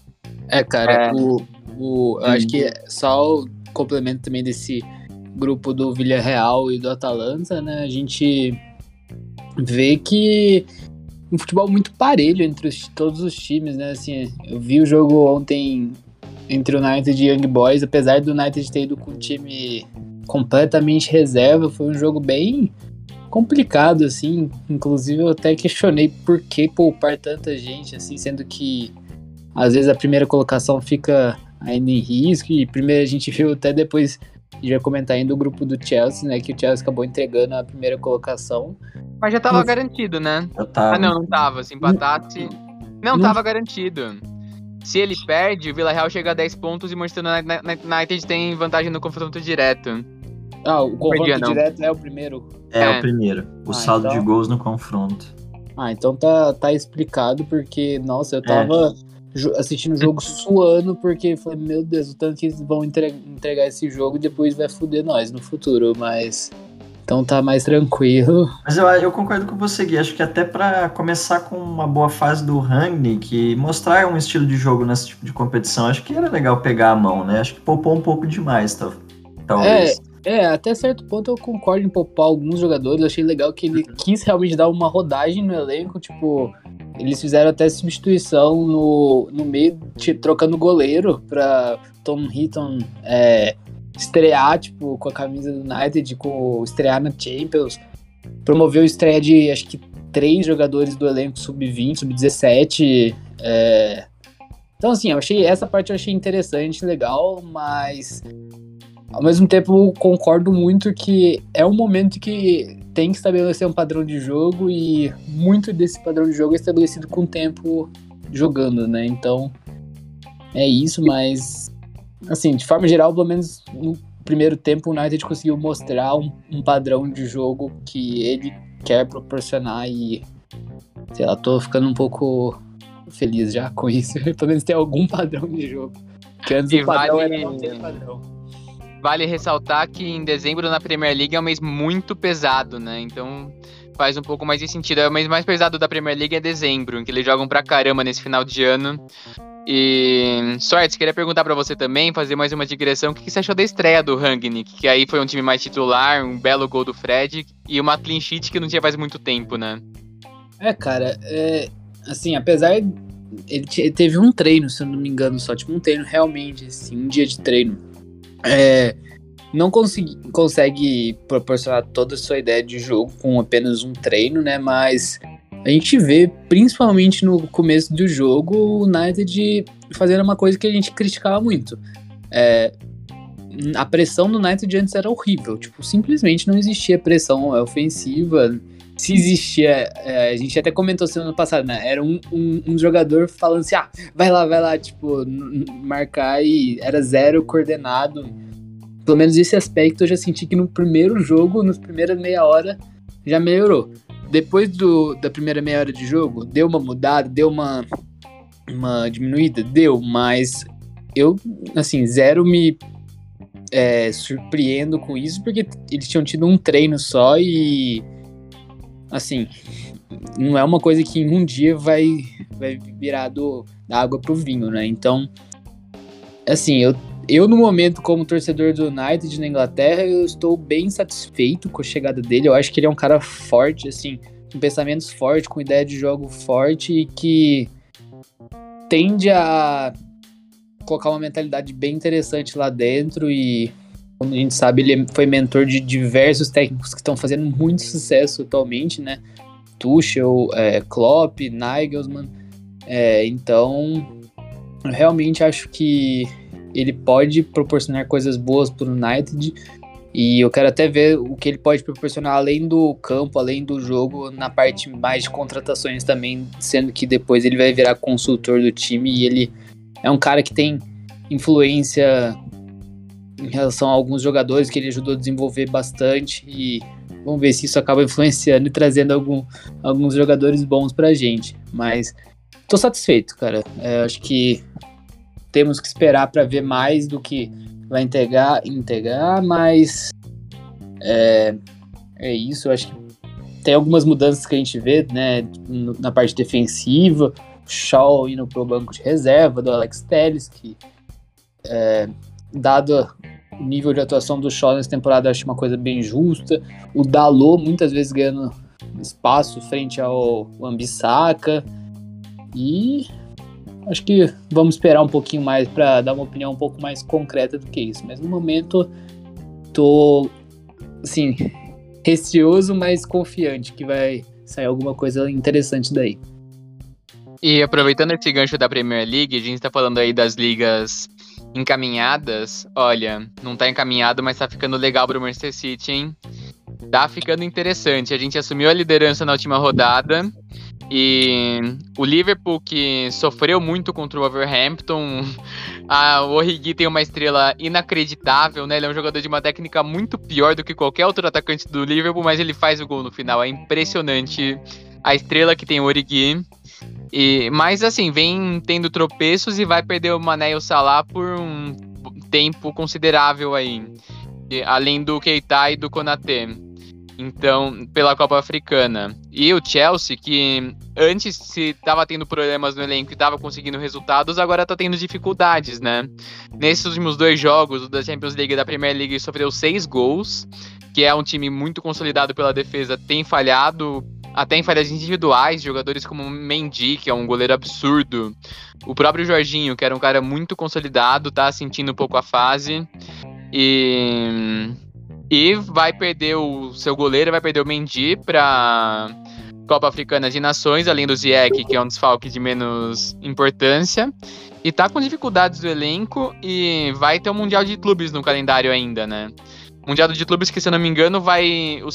É, cara, é. O, o, eu acho que só o complemento também desse grupo do Villarreal e do Atalanta, né? A gente vê que um futebol muito parelho entre os, todos os times, né? Assim, eu vi o jogo ontem entre o United e Young Boys, apesar do United ter ido com o time completamente reserva, foi um jogo bem complicado, assim. Inclusive, eu até questionei por que poupar tanta gente, assim, sendo que às vezes a primeira colocação fica ainda em risco. E primeiro a gente viu até depois, a gente vai comentar ainda o grupo do Chelsea, né? Que o Chelsea acabou entregando a primeira colocação. Mas já tava Mas... garantido, né? Tava. Ah, não, não tava. Se empatasse. Não, não tava garantido. Se ele perde, o Vila Real chega a 10 pontos e o Manchester United tem vantagem no confronto direto. Ah, o confronto Perdia, direto é o primeiro. É, é, o primeiro. O ah, saldo então... de gols no confronto. Ah, então tá, tá explicado, porque, nossa, eu tava é. Assistindo o jogo suando, porque falei, meu Deus, o tanto que eles vão entregar esse jogo depois vai foder nós no futuro, mas. Então tá mais tranquilo. Mas eu, eu concordo com você, Gui. Acho que até para começar com uma boa fase do Rangnick, mostrar um estilo de jogo nesse tipo de competição, acho que era legal pegar a mão, né? Acho que poupou um pouco demais, tá? talvez. É, é, até certo ponto eu concordo em poupar alguns jogadores. Eu achei legal que ele quis realmente dar uma rodagem no elenco. Tipo, eles fizeram até substituição no, no meio, trocando goleiro pra Tom Hitton é, estrear, tipo, com a camisa do United, com estrear na Champions. Promoveu estreia de acho que três jogadores do elenco sub-20, sub-17. É... Então, assim, eu achei essa parte eu achei interessante, legal, mas ao mesmo tempo, concordo muito que é um momento que tem que estabelecer um padrão de jogo e muito desse padrão de jogo é estabelecido com o tempo jogando, né? Então, é isso, mas assim, de forma geral, pelo menos no primeiro tempo, o United conseguiu mostrar um, um padrão de jogo que ele quer proporcionar e sei lá, tô ficando um pouco feliz já com isso. pelo menos ter algum padrão de jogo. Que antes e o padrão vale... era não ter padrão. Vale ressaltar que em dezembro na Premier League é um mês muito pesado, né? Então faz um pouco mais de sentido. É o mês mais pesado da Premier League é dezembro, em que eles jogam pra caramba nesse final de ano. E, Sorte, queria perguntar para você também, fazer mais uma digressão. O que você achou da estreia do Rangnick? Que aí foi um time mais titular, um belo gol do Fred e uma clean sheet que não tinha faz muito tempo, né? É, cara, é, assim, apesar. Ele teve um treino, se eu não me engano, só, tipo um treino realmente, assim, um dia de treino é, não consegui, consegue proporcionar toda a sua ideia de jogo com apenas um treino, né? Mas a gente vê, principalmente no começo do jogo, o United fazendo uma coisa que a gente criticava muito. É, a pressão do United antes era horrível, tipo, simplesmente não existia pressão ofensiva. Se existia, é, a gente até comentou semana passada, né? Era um, um, um, jogador falando assim: ah, vai lá, vai lá, tipo, marcar e era zero coordenado. Pelo menos esse aspecto eu já senti que no primeiro jogo, nos primeiras meia hora, já melhorou. Depois do, da primeira meia hora de jogo, deu uma mudada, deu uma, uma diminuída? Deu, mas eu, assim, zero me é, surpreendo com isso, porque eles tinham tido um treino só e assim, não é uma coisa que em um dia vai, vai virar do, da água pro vinho, né? Então, assim, eu, eu no momento, como torcedor do United na Inglaterra, eu estou bem satisfeito com a chegada dele. Eu acho que ele é um cara forte, assim, com pensamentos fortes, com ideia de jogo forte e que tende a colocar uma mentalidade bem interessante lá dentro e a gente sabe, ele foi mentor de diversos técnicos que estão fazendo muito sucesso atualmente, né? Tuchel, é, Klopp, Nagelsmann. É, então, eu realmente acho que ele pode proporcionar coisas boas para o United. E eu quero até ver o que ele pode proporcionar além do campo, além do jogo, na parte mais de contratações também, sendo que depois ele vai virar consultor do time e ele é um cara que tem influência em relação a alguns jogadores que ele ajudou a desenvolver bastante e vamos ver se isso acaba influenciando e trazendo algum, alguns jogadores bons pra gente. Mas tô satisfeito, cara. É, acho que temos que esperar para ver mais do que vai integrar, integrar mas é, é isso. Acho que tem algumas mudanças que a gente vê, né, na parte defensiva. Shaw indo pro banco de reserva do Alex Telles, que é, dado nível de atuação do Shaw nessa temporada eu acho uma coisa bem justa. O Dalot muitas vezes ganhando espaço frente ao Ambissaca. E acho que vamos esperar um pouquinho mais para dar uma opinião um pouco mais concreta do que isso. Mas no momento tô assim, receoso, mas confiante que vai sair alguma coisa interessante daí. E aproveitando esse gancho da Premier League, a gente tá falando aí das ligas encaminhadas. Olha, não tá encaminhado, mas tá ficando legal pro Manchester City, hein? Tá ficando interessante. A gente assumiu a liderança na última rodada. E o Liverpool, que sofreu muito contra o Wolverhampton, a, o Origi tem uma estrela inacreditável, né? Ele é um jogador de uma técnica muito pior do que qualquer outro atacante do Liverpool, mas ele faz o gol no final. É impressionante a estrela que tem o Origi. E, mas assim, vem tendo tropeços e vai perder o Mané e o Salah por um tempo considerável aí. Além do Keita e do Konaté. Então, pela Copa Africana. E o Chelsea, que antes se estava tendo problemas no elenco e estava conseguindo resultados, agora está tendo dificuldades, né? Nesses últimos dois jogos, o da Champions League e da Premier League, sofreu seis gols, que é um time muito consolidado pela defesa, tem falhado até em falhas individuais, jogadores como Mendy, que é um goleiro absurdo, o próprio Jorginho, que era um cara muito consolidado, tá sentindo um pouco a fase. E e vai perder o seu goleiro, vai perder o Mendy para Copa Africana de Nações, além do Ziyech, que é um desfalque de menos importância. E tá com dificuldades do elenco e vai ter o um Mundial de Clubes no calendário ainda, né? Mundial de Clubes que, se eu não me engano, vai. O,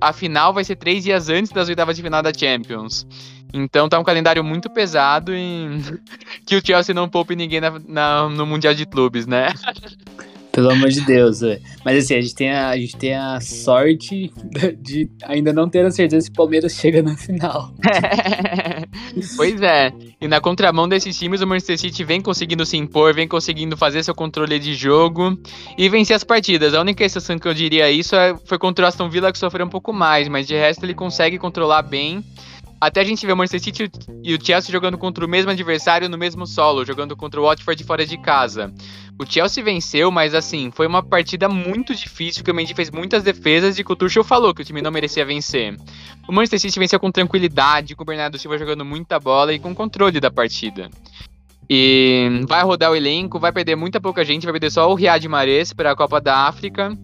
a final vai ser três dias antes das oitavas de final da Champions. Então tá um calendário muito pesado e que o Chelsea não poupe ninguém na, na, no Mundial de Clubes, né? Pelo amor de Deus, velho. Mas assim, a gente, tem a, a gente tem a sorte de ainda não ter a certeza se o Palmeiras chega na final. pois é. E na contramão desses times, o Manchester City vem conseguindo se impor, vem conseguindo fazer seu controle de jogo e vencer as partidas. A única exceção que eu diria isso é, foi contra o Aston Villa, que sofreu um pouco mais, mas de resto ele consegue controlar bem. Até a gente vê o Manchester City e o Chelsea jogando contra o mesmo adversário no mesmo solo, jogando contra o Watford fora de casa. O Chelsea venceu, mas assim, foi uma partida muito difícil, que o Mendy fez muitas defesas e que o Tuchel falou que o time não merecia vencer. O Manchester City venceu com tranquilidade, com o Bernardo Silva jogando muita bola e com controle da partida. E vai rodar o elenco, vai perder muita pouca gente, vai perder só o Riyad Mahrez para a Copa da África.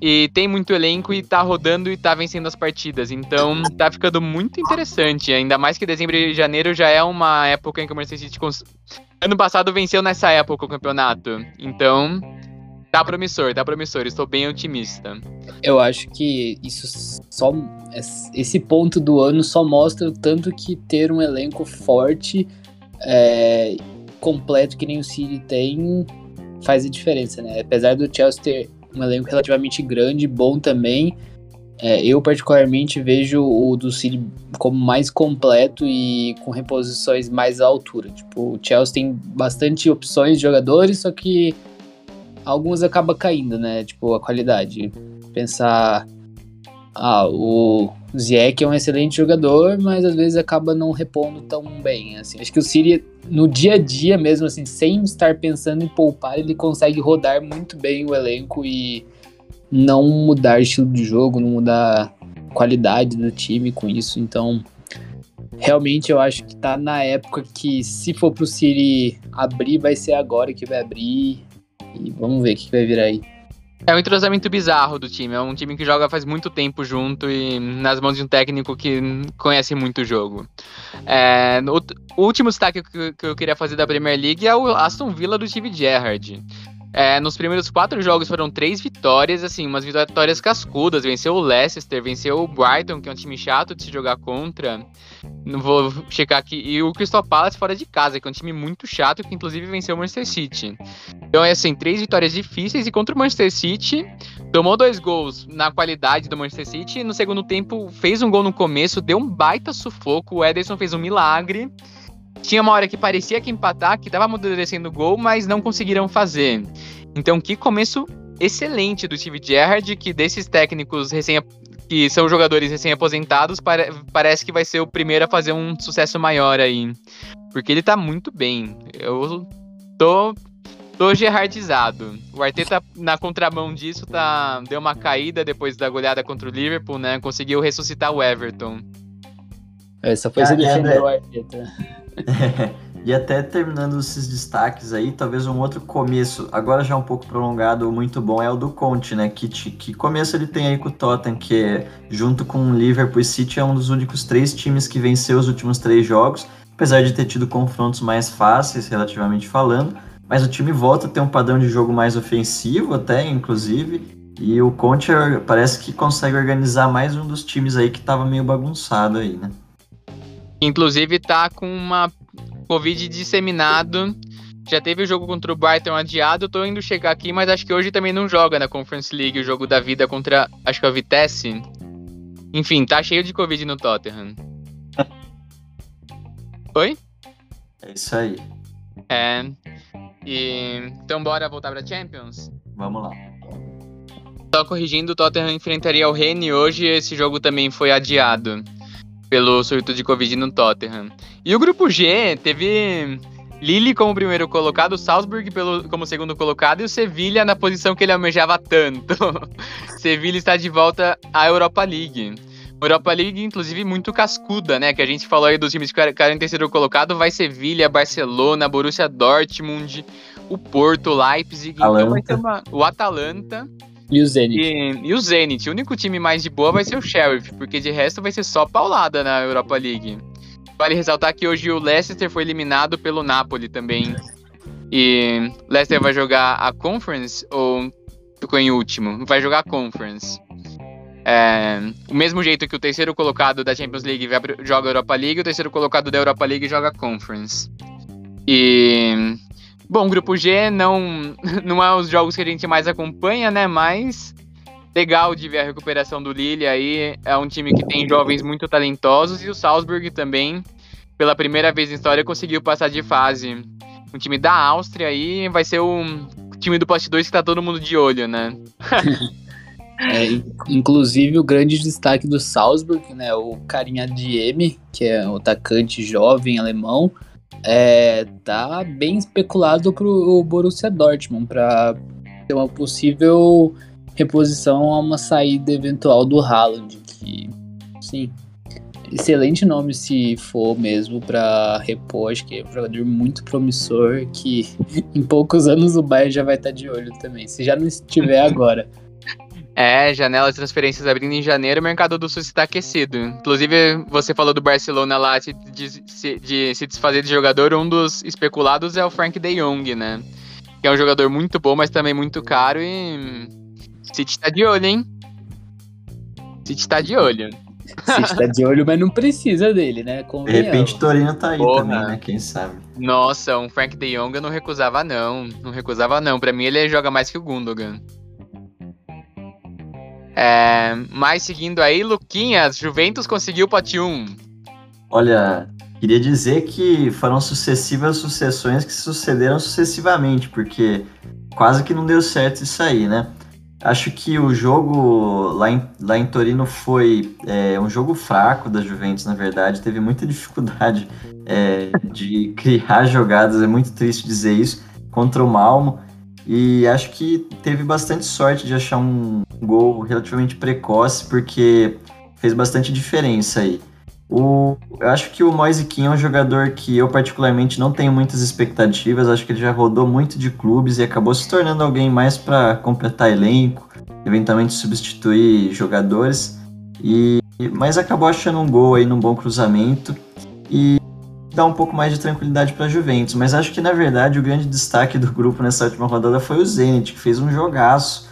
E tem muito elenco e tá rodando e tá vencendo as partidas. Então tá ficando muito interessante. Ainda mais que dezembro e janeiro já é uma época em que o Manchester City. Ano passado venceu nessa época o campeonato. Então. Tá promissor, tá promissor. Estou bem otimista. Eu acho que isso só. Esse ponto do ano só mostra o tanto que ter um elenco forte, é, completo, que nem o City tem, faz a diferença, né? Apesar do Chelsea ter um elenco relativamente grande, bom também. É, eu, particularmente, vejo o do City como mais completo e com reposições mais à altura. Tipo, o Chelsea tem bastante opções de jogadores, só que alguns acaba caindo, né? Tipo, a qualidade. Pensar. Ah, o Ziyech é um excelente jogador, mas às vezes acaba não repondo tão bem. Assim. Acho que o City, no dia a dia mesmo, assim, sem estar pensando em poupar, ele consegue rodar muito bem o elenco e não mudar estilo de jogo, não mudar qualidade do time com isso. Então, realmente eu acho que tá na época que se for pro City abrir, vai ser agora que vai abrir. E vamos ver o que vai vir aí. É um entrosamento bizarro do time. É um time que joga faz muito tempo junto e nas mãos de um técnico que conhece muito o jogo. É, o, último destaque que, que, eu queria fazer da Premier League é o Aston Villa do Steve Gerrard. É, nos primeiros quatro jogos foram três vitórias, assim, umas vitórias cascudas. Venceu o Leicester, venceu o Brighton, que é um time chato de se jogar contra. Não vou checar aqui. E o Crystal Palace fora de casa, que é um time muito chato, que inclusive venceu o Manchester City. Então é assim, três vitórias difíceis. E contra o Manchester City, tomou dois gols na qualidade do Manchester City. No segundo tempo, fez um gol no começo, deu um baita sufoco. O Ederson fez um milagre. Tinha uma hora que parecia que empatar, que tava amadurecendo o gol, mas não conseguiram fazer. Então, que começo excelente do Steve Gerrard, que desses técnicos recém que são jogadores recém-aposentados, pare parece que vai ser o primeiro a fazer um sucesso maior aí. Porque ele tá muito bem. Eu tô tô gerhardizado. O Arteta, na contramão disso, tá, deu uma caída depois da goleada contra o Liverpool, né? Conseguiu ressuscitar o Everton. Essa foi se defender o Arteta. E até terminando esses destaques aí, talvez um outro começo, agora já um pouco prolongado, muito bom, é o do Conte, né? Que, que começo ele tem aí com o Tottenham, que é, junto com o Liverpool City é um dos únicos três times que venceu os últimos três jogos, apesar de ter tido confrontos mais fáceis, relativamente falando. Mas o time volta a ter um padrão de jogo mais ofensivo, até, inclusive. E o Conte parece que consegue organizar mais um dos times aí que estava meio bagunçado aí, né? Inclusive tá com uma Covid disseminado. Já teve o jogo contra o Brighton adiado. Tô indo chegar aqui, mas acho que hoje também não joga na Conference League o jogo da vida contra, acho que é o Vitesse. Enfim, tá cheio de Covid no Tottenham. Oi? É isso aí. É. E... Então bora voltar pra Champions? Vamos lá. Só corrigindo, o Tottenham enfrentaria o Rennes hoje e esse jogo também foi adiado pelo surto de Covid no Tottenham. E o grupo G teve Lille como primeiro colocado, Salzburg pelo, como segundo colocado e o Sevilha na posição que ele almejava tanto. Sevilha está de volta à Europa League. Europa League, inclusive, muito cascuda, né? Que a gente falou aí dos times que ficaram em terceiro colocado. Vai Sevilha, Barcelona, Borussia Dortmund, o Porto, Leipzig. Então vai uma, o Atalanta. E o Zenit. E, e, o Zenit. O único time mais de boa vai ser o Sheriff, porque de resto vai ser só paulada na Europa League. Vale ressaltar que hoje o Leicester foi eliminado pelo Napoli também. E Leicester vai jogar a Conference ou ficou em último? Vai jogar a Conference. É, o mesmo jeito que o terceiro colocado da Champions League joga a Europa League, o terceiro colocado da Europa League joga a Conference. E Bom, grupo G não, não é os jogos que a gente mais acompanha, né? Mas legal de ver a recuperação do Lille aí. É um time que tem jovens muito talentosos e o Salzburg também, pela primeira vez na história, conseguiu passar de fase. Um time da Áustria aí vai ser o time do Post 2 que tá todo mundo de olho, né? é, inclusive o grande destaque do Salzburg, né? O carinha M, que é o atacante jovem alemão é, tá bem especulado pro Borussia Dortmund para ter uma possível reposição a uma saída eventual do Haaland, que sim, excelente nome se for mesmo para repor, acho que é um jogador muito promissor que em poucos anos o Bayern já vai estar tá de olho também, se já não estiver agora. É, janela de transferências abrindo em janeiro, o mercado do Sul está aquecido. Inclusive, você falou do Barcelona lá de, de, de, se desfazer de jogador, um dos especulados é o Frank de Jong, né? Que é um jogador muito bom, mas também muito caro e. City tá de olho, hein? City tá de olho. City tá de olho, mas não precisa dele, né? De repente Torino tá aí Porra. também, né? Quem sabe? Nossa, um Frank de Jong eu não recusava, não. Não recusava, não. Pra mim, ele joga mais que o Gundogan. É, mas seguindo aí, Luquinhas, Juventus conseguiu o pote 1. Olha, queria dizer que foram sucessivas sucessões que sucederam sucessivamente, porque quase que não deu certo isso aí, né? Acho que o jogo lá em, lá em Torino foi é, um jogo fraco da Juventus, na verdade. Teve muita dificuldade é, de criar jogadas, é muito triste dizer isso, contra o Malmo. E acho que teve bastante sorte de achar um gol relativamente precoce, porque fez bastante diferença aí. O, eu acho que o Moise Kim é um jogador que eu particularmente não tenho muitas expectativas. Acho que ele já rodou muito de clubes e acabou se tornando alguém mais para completar elenco, eventualmente substituir jogadores. E mas acabou achando um gol aí num bom cruzamento. E dar um pouco mais de tranquilidade para a Juventus. Mas acho que na verdade o grande destaque do grupo nessa última rodada foi o Zenit, que fez um jogaço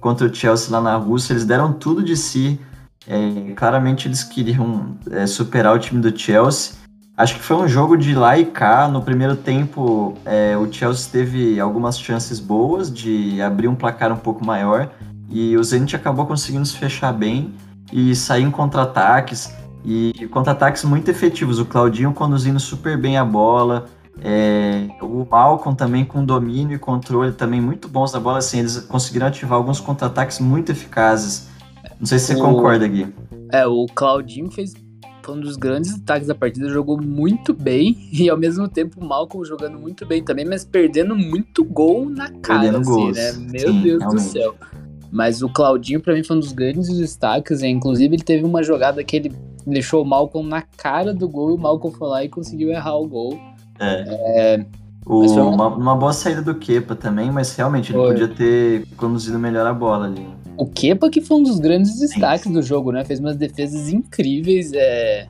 contra o Chelsea lá na Rússia. Eles deram tudo de si. É, claramente eles queriam é, superar o time do Chelsea. Acho que foi um jogo de lá e cá. No primeiro tempo, é, o Chelsea teve algumas chances boas de abrir um placar um pouco maior. E o Zenit acabou conseguindo se fechar bem e sair em contra-ataques. E contra-ataques muito efetivos. O Claudinho conduzindo super bem a bola. É, o Malcolm também com domínio e controle também muito bons da bola. Assim, eles conseguiram ativar alguns contra-ataques muito eficazes. Não sei se você o, concorda, Gui. É, o Claudinho fez foi um dos grandes destaques da partida, jogou muito bem e ao mesmo tempo o Malcolm jogando muito bem também, mas perdendo muito gol na cara, perdendo assim, gols. né? Meu Sim, Deus realmente. do céu. Mas o Claudinho, para mim, foi um dos grandes destaques. E, inclusive, ele teve uma jogada que ele deixou o Malcolm na cara do gol e o Malcolm foi lá e conseguiu errar o gol. É. é o, uma... Uma, uma... boa saída do Kepa também, mas realmente ele foi. podia ter conduzido melhor a bola ali. O Kepa que foi um dos grandes destaques Sim. do jogo, né? Fez umas defesas incríveis. É...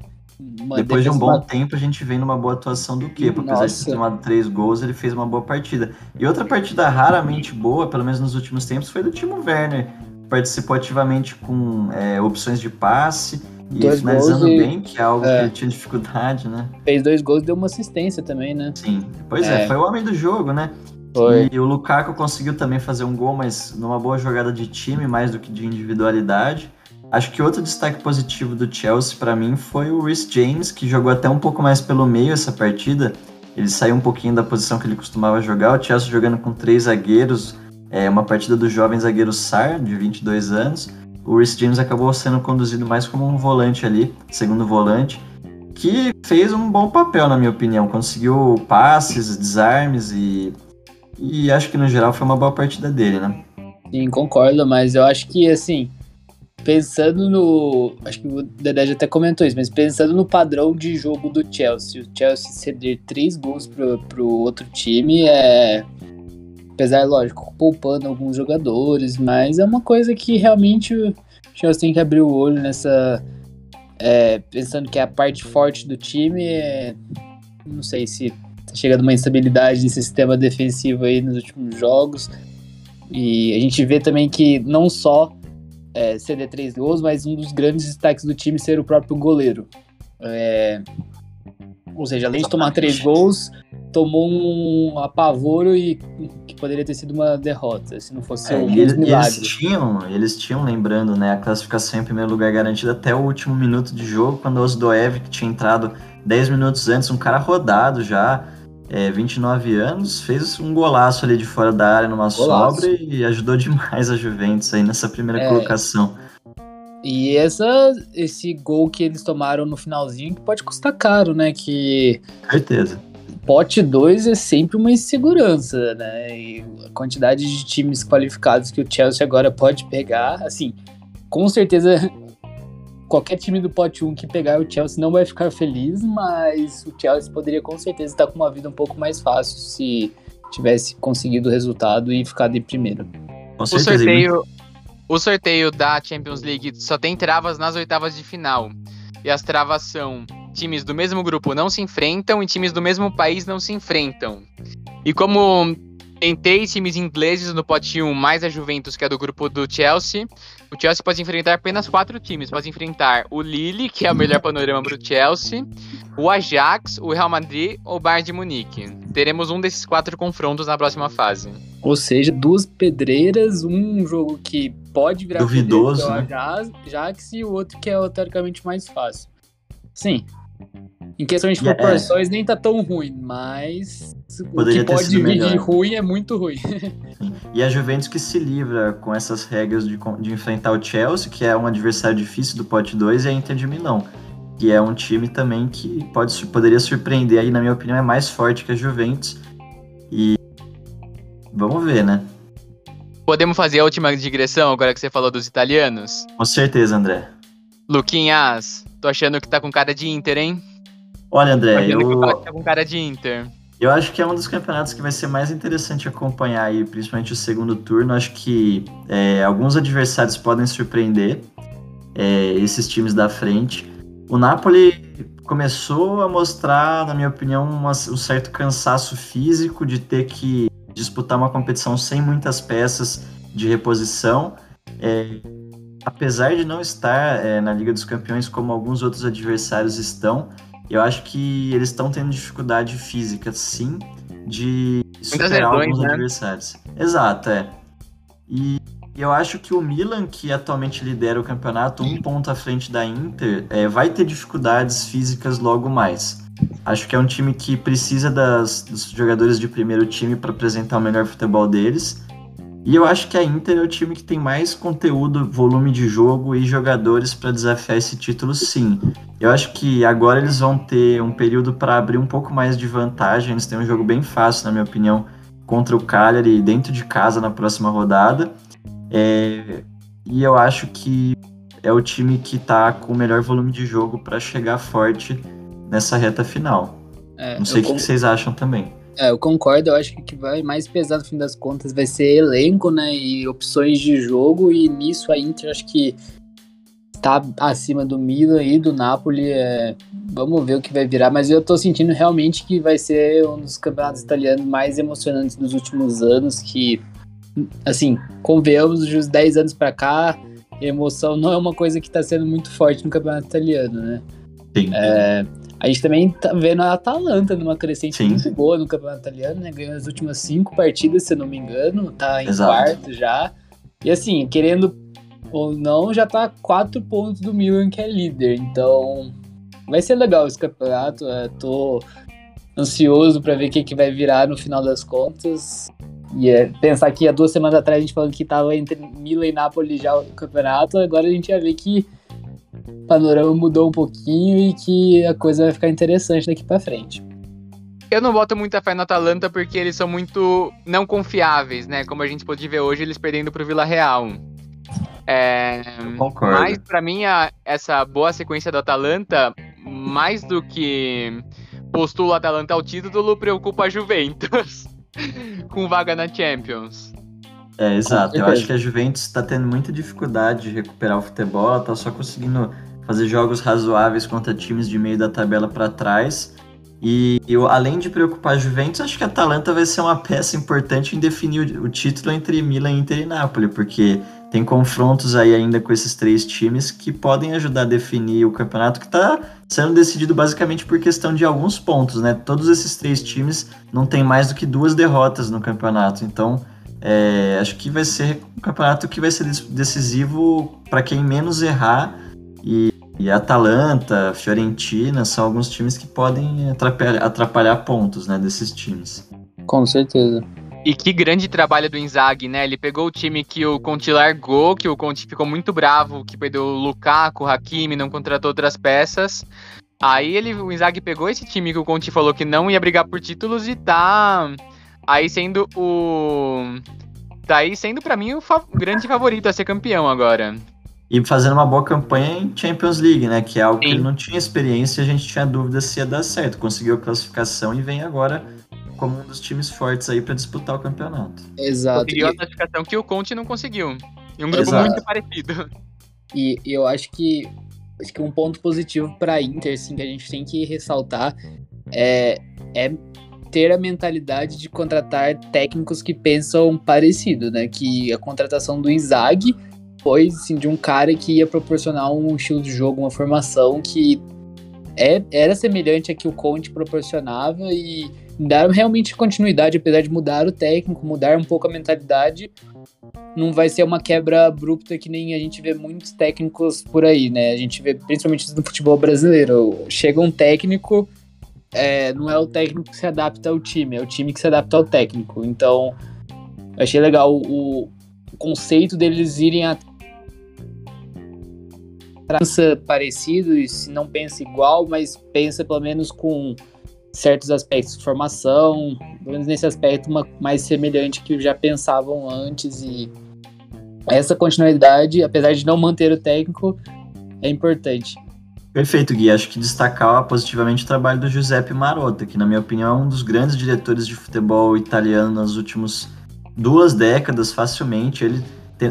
Depois de um bom tempo, a gente vem numa boa atuação do Kepa. Apesar de ter tomado três gols, ele fez uma boa partida. E outra partida raramente boa, pelo menos nos últimos tempos, foi do Timo Werner. Participou ativamente com é, opções de passe e dois finalizando bem, que é algo é. que ele tinha dificuldade, né? Fez dois gols e deu uma assistência também, né? Sim. Pois é, é foi o homem do jogo, né? Foi. E o Lukaku conseguiu também fazer um gol, mas numa boa jogada de time, mais do que de individualidade. Acho que outro destaque positivo do Chelsea para mim foi o Rhys James, que jogou até um pouco mais pelo meio essa partida. Ele saiu um pouquinho da posição que ele costumava jogar. O Chelsea jogando com três zagueiros, é uma partida do jovem zagueiro Sar, de 22 anos. O Rhys James acabou sendo conduzido mais como um volante ali, segundo volante, que fez um bom papel, na minha opinião. Conseguiu passes, desarmes e e acho que no geral foi uma boa partida dele, né? Sim, concordo, mas eu acho que assim, pensando no. Acho que o Dedé já até comentou isso, mas pensando no padrão de jogo do Chelsea, o Chelsea ceder três gols pro, pro outro time é. Apesar, lógico, poupando alguns jogadores, mas é uma coisa que realmente o Chelsea tem que abrir o olho nessa. É, pensando que a parte forte do time é. Não sei se chegando uma instabilidade nesse sistema defensivo aí nos últimos jogos. E a gente vê também que não só é, ceder três gols, mas um dos grandes destaques do time ser o próprio goleiro. É, ou seja, além de tomar três gols, tomou um apavoro e que poderia ter sido uma derrota, se não fosse é, um e eles, eles tinham, eles tinham, lembrando, né, a classificação em primeiro lugar garantida até o último minuto de jogo, quando o Osdoev, que tinha entrado 10 minutos antes, um cara rodado já, é, 29 anos, fez um golaço ali de fora da área numa golaço. sobra e ajudou demais a Juventus aí nessa primeira é. colocação. E essa, esse gol que eles tomaram no finalzinho que pode custar caro, né? Que. Certeza. Pote 2 é sempre uma insegurança, né? E a quantidade de times qualificados que o Chelsea agora pode pegar, assim, com certeza qualquer time do pote 1 que pegar o Chelsea não vai ficar feliz, mas o Chelsea poderia com certeza estar com uma vida um pouco mais fácil se tivesse conseguido o resultado e ficado em primeiro. O sorteio, o sorteio da Champions League só tem travas nas oitavas de final. E as travas são times do mesmo grupo não se enfrentam e times do mesmo país não se enfrentam. E como tem três times ingleses no pote 1, mais a Juventus, que é do grupo do Chelsea. O Chelsea pode enfrentar apenas quatro times. Pode enfrentar o Lille, que é o melhor panorama para o Chelsea, o Ajax, o Real Madrid ou o Bayern de Munique. Teremos um desses quatro confrontos na próxima fase. Ou seja, duas pedreiras, um jogo que pode virar duvidoso, pedreira, que é o né? E outro que é teoricamente mais fácil. Sim, em questão de é. proporções, é. nem tá tão ruim, mas Poderia o que pode vir melhor. de ruim é muito ruim. E a Juventus que se livra com essas regras de, de enfrentar o Chelsea, que é um adversário difícil do pote 2, e a Inter de Milão, que é um time também que pode, poderia surpreender aí, na minha opinião, é mais forte que a Juventus. E vamos ver, né? Podemos fazer a última digressão agora que você falou dos italianos? Com certeza, André. Luquinhas, tô achando que tá com cara de Inter, hein? Olha, André, eu. Tá com cara de Inter. Eu acho que é um dos campeonatos que vai ser mais interessante acompanhar aí, principalmente o segundo turno. Acho que é, alguns adversários podem surpreender é, esses times da frente. O Napoli começou a mostrar, na minha opinião, uma, um certo cansaço físico de ter que disputar uma competição sem muitas peças de reposição. É, apesar de não estar é, na Liga dos Campeões como alguns outros adversários estão, eu acho que eles estão tendo dificuldade física, sim, de superar alguns né? adversários. Exato, é. E eu acho que o Milan, que atualmente lidera o campeonato, um ponto à frente da Inter, é, vai ter dificuldades físicas logo mais. Acho que é um time que precisa das, dos jogadores de primeiro time para apresentar o melhor futebol deles. E eu acho que a Inter é o time que tem mais conteúdo, volume de jogo e jogadores para desafiar esse título, sim. Eu acho que agora eles vão ter um período para abrir um pouco mais de vantagem. Eles têm um jogo bem fácil, na minha opinião, contra o Cagliari dentro de casa na próxima rodada. É... E eu acho que é o time que está com o melhor volume de jogo para chegar forte nessa reta final. É, Não sei o que, que vocês acham também. É, eu concordo, eu acho que o que vai mais pesar no fim das contas vai ser elenco, né, e opções de jogo, e nisso a Inter acho que tá acima do Milan e do Napoli, é... vamos ver o que vai virar, mas eu tô sentindo realmente que vai ser um dos campeonatos italianos mais emocionantes dos últimos anos, que, assim, convenhamos, os 10 anos para cá, emoção não é uma coisa que tá sendo muito forte no campeonato italiano, né. Sim. É... A gente também tá vendo a Atalanta numa crescente Sim. muito boa no campeonato italiano, né? Ganhou as últimas cinco partidas, se eu não me engano, tá em Exato. quarto já. E assim, querendo ou não, já tá quatro pontos do Milan, que é líder. Então, vai ser legal esse campeonato. Eu tô ansioso para ver o que, que vai virar no final das contas. E é, pensar que há duas semanas atrás a gente falando que tava entre Milan e Napoli já o campeonato, agora a gente vai ver que o panorama mudou um pouquinho e que a coisa vai ficar interessante daqui para frente. Eu não boto muita fé no Atalanta porque eles são muito não confiáveis, né? Como a gente pode ver hoje, eles perdendo pro Vila Real. É, concordo. Mas para mim, a, essa boa sequência do Atalanta, mais do que postula o Atalanta ao título, preocupa a Juventus com vaga na Champions. É, exato. Eu acho que a Juventus está tendo muita dificuldade de recuperar o futebol, ela tá só conseguindo fazer jogos razoáveis contra times de meio da tabela para trás. E eu, além de preocupar a Juventus, acho que a Atalanta vai ser uma peça importante em definir o, o título entre Milan, Inter e Napoli, porque tem confrontos aí ainda com esses três times que podem ajudar a definir o campeonato que está sendo decidido basicamente por questão de alguns pontos, né? Todos esses três times não têm mais do que duas derrotas no campeonato, então é, acho que vai ser um campeonato que vai ser decisivo para quem menos errar. E, e Atalanta, Fiorentina são alguns times que podem atrapalhar, atrapalhar pontos né, desses times. Com certeza. E que grande trabalho do Inzaghi, né? Ele pegou o time que o Conte largou, que o Conte ficou muito bravo, que perdeu o Lukaku, o Hakimi, não contratou outras peças. Aí ele, o Inzaghi pegou esse time que o Conte falou que não ia brigar por títulos e tá Aí sendo o. Daí sendo para mim o fa grande favorito a ser campeão agora. E fazendo uma boa campanha em Champions League, né? Que é algo Sim. que ele não tinha experiência e a gente tinha dúvida se ia dar certo. Conseguiu a classificação e vem agora como um dos times fortes aí para disputar o campeonato. Exato. Conseguiu a classificação que o Conte não conseguiu. E um grupo Exato. muito parecido. E, e eu acho que acho que um ponto positivo para Inter, assim, que a gente tem que ressaltar é, é ter a mentalidade de contratar técnicos que pensam parecido, né? Que a contratação do Inzaghi foi assim, de um cara que ia proporcionar um estilo de jogo, uma formação que é, era semelhante a que o Conte proporcionava e dar realmente continuidade, apesar de mudar o técnico, mudar um pouco a mentalidade, não vai ser uma quebra abrupta que nem a gente vê muitos técnicos por aí, né? A gente vê principalmente no futebol brasileiro. Chega um técnico, é, não é o técnico que se adapta ao time, é o time que se adapta ao técnico. Então, eu achei legal o, o conceito deles irem a pensa parecido e se não pensa igual, mas pensa pelo menos com certos aspectos de formação, pelo menos nesse aspecto uma, mais semelhante que já pensavam antes e essa continuidade, apesar de não manter o técnico, é importante. Perfeito, Gui. Acho que destacar positivamente o trabalho do Giuseppe Marotta, que, na minha opinião, é um dos grandes diretores de futebol italiano nas últimas duas décadas, facilmente. Ele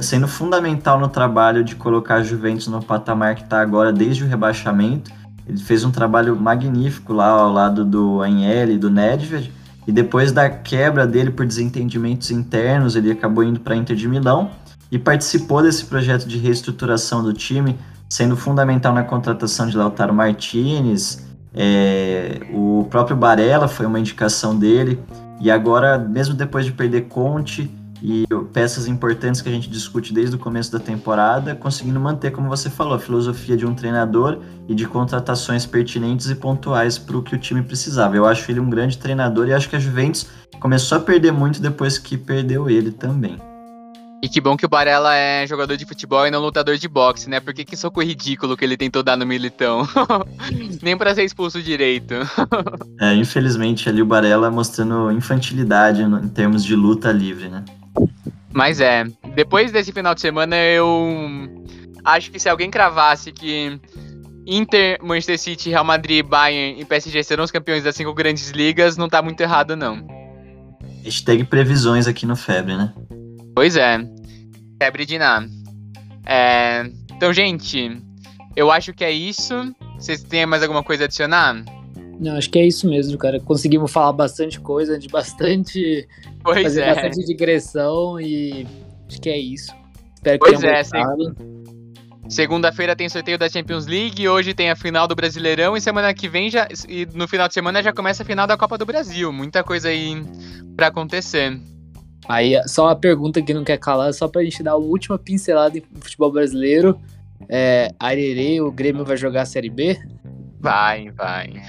sendo fundamental no trabalho de colocar a Juventus no patamar que está agora desde o rebaixamento. Ele fez um trabalho magnífico lá ao lado do Agnelli e do Nedved. E depois da quebra dele por desentendimentos internos, ele acabou indo para a Inter de Milão e participou desse projeto de reestruturação do time sendo fundamental na contratação de Lautaro Martinez, é, o próprio Barella foi uma indicação dele, e agora, mesmo depois de perder Conte e peças importantes que a gente discute desde o começo da temporada, conseguindo manter, como você falou, a filosofia de um treinador e de contratações pertinentes e pontuais para o que o time precisava. Eu acho ele um grande treinador e acho que a Juventus começou a perder muito depois que perdeu ele também. E que bom que o Barella é jogador de futebol e não lutador de boxe, né? Porque que soco ridículo que ele tentou dar no Militão. Nem para ser expulso direito. é, infelizmente ali o Barella mostrando infantilidade em termos de luta livre, né? Mas é, depois desse final de semana eu acho que se alguém cravasse que Inter, Manchester City, Real Madrid, Bayern e PSG serão os campeões das cinco grandes ligas, não tá muito errado não. Hashtag previsões aqui no Febre, né? Pois é. Febre de nada. É... Então, gente, eu acho que é isso. Vocês têm mais alguma coisa a adicionar? Não, acho que é isso mesmo, cara. Conseguimos falar bastante coisa, de bastante. Pois fazer é. bastante digressão e acho que é isso. Espero que Pois tenham é, gostado. Segunda-feira tem sorteio da Champions League, hoje tem a final do Brasileirão e semana que vem já e no final de semana já começa a final da Copa do Brasil. Muita coisa aí pra acontecer. Aí, só uma pergunta que não quer calar, só pra gente dar a última pincelada em futebol brasileiro. É, Arerê, o Grêmio vai jogar a Série B? Vai, vai.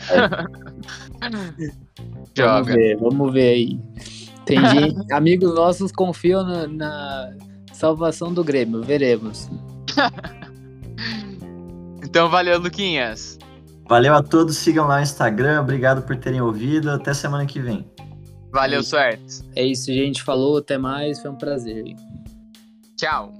Vamos Joga. ver, vamos ver aí. Tem gente, amigos nossos confiam na, na salvação do Grêmio, veremos. Então valeu, Luquinhas. Valeu a todos, sigam lá no Instagram, obrigado por terem ouvido, até semana que vem. Valeu. Suertes. É isso, gente. Falou, até mais, foi um prazer. Tchau.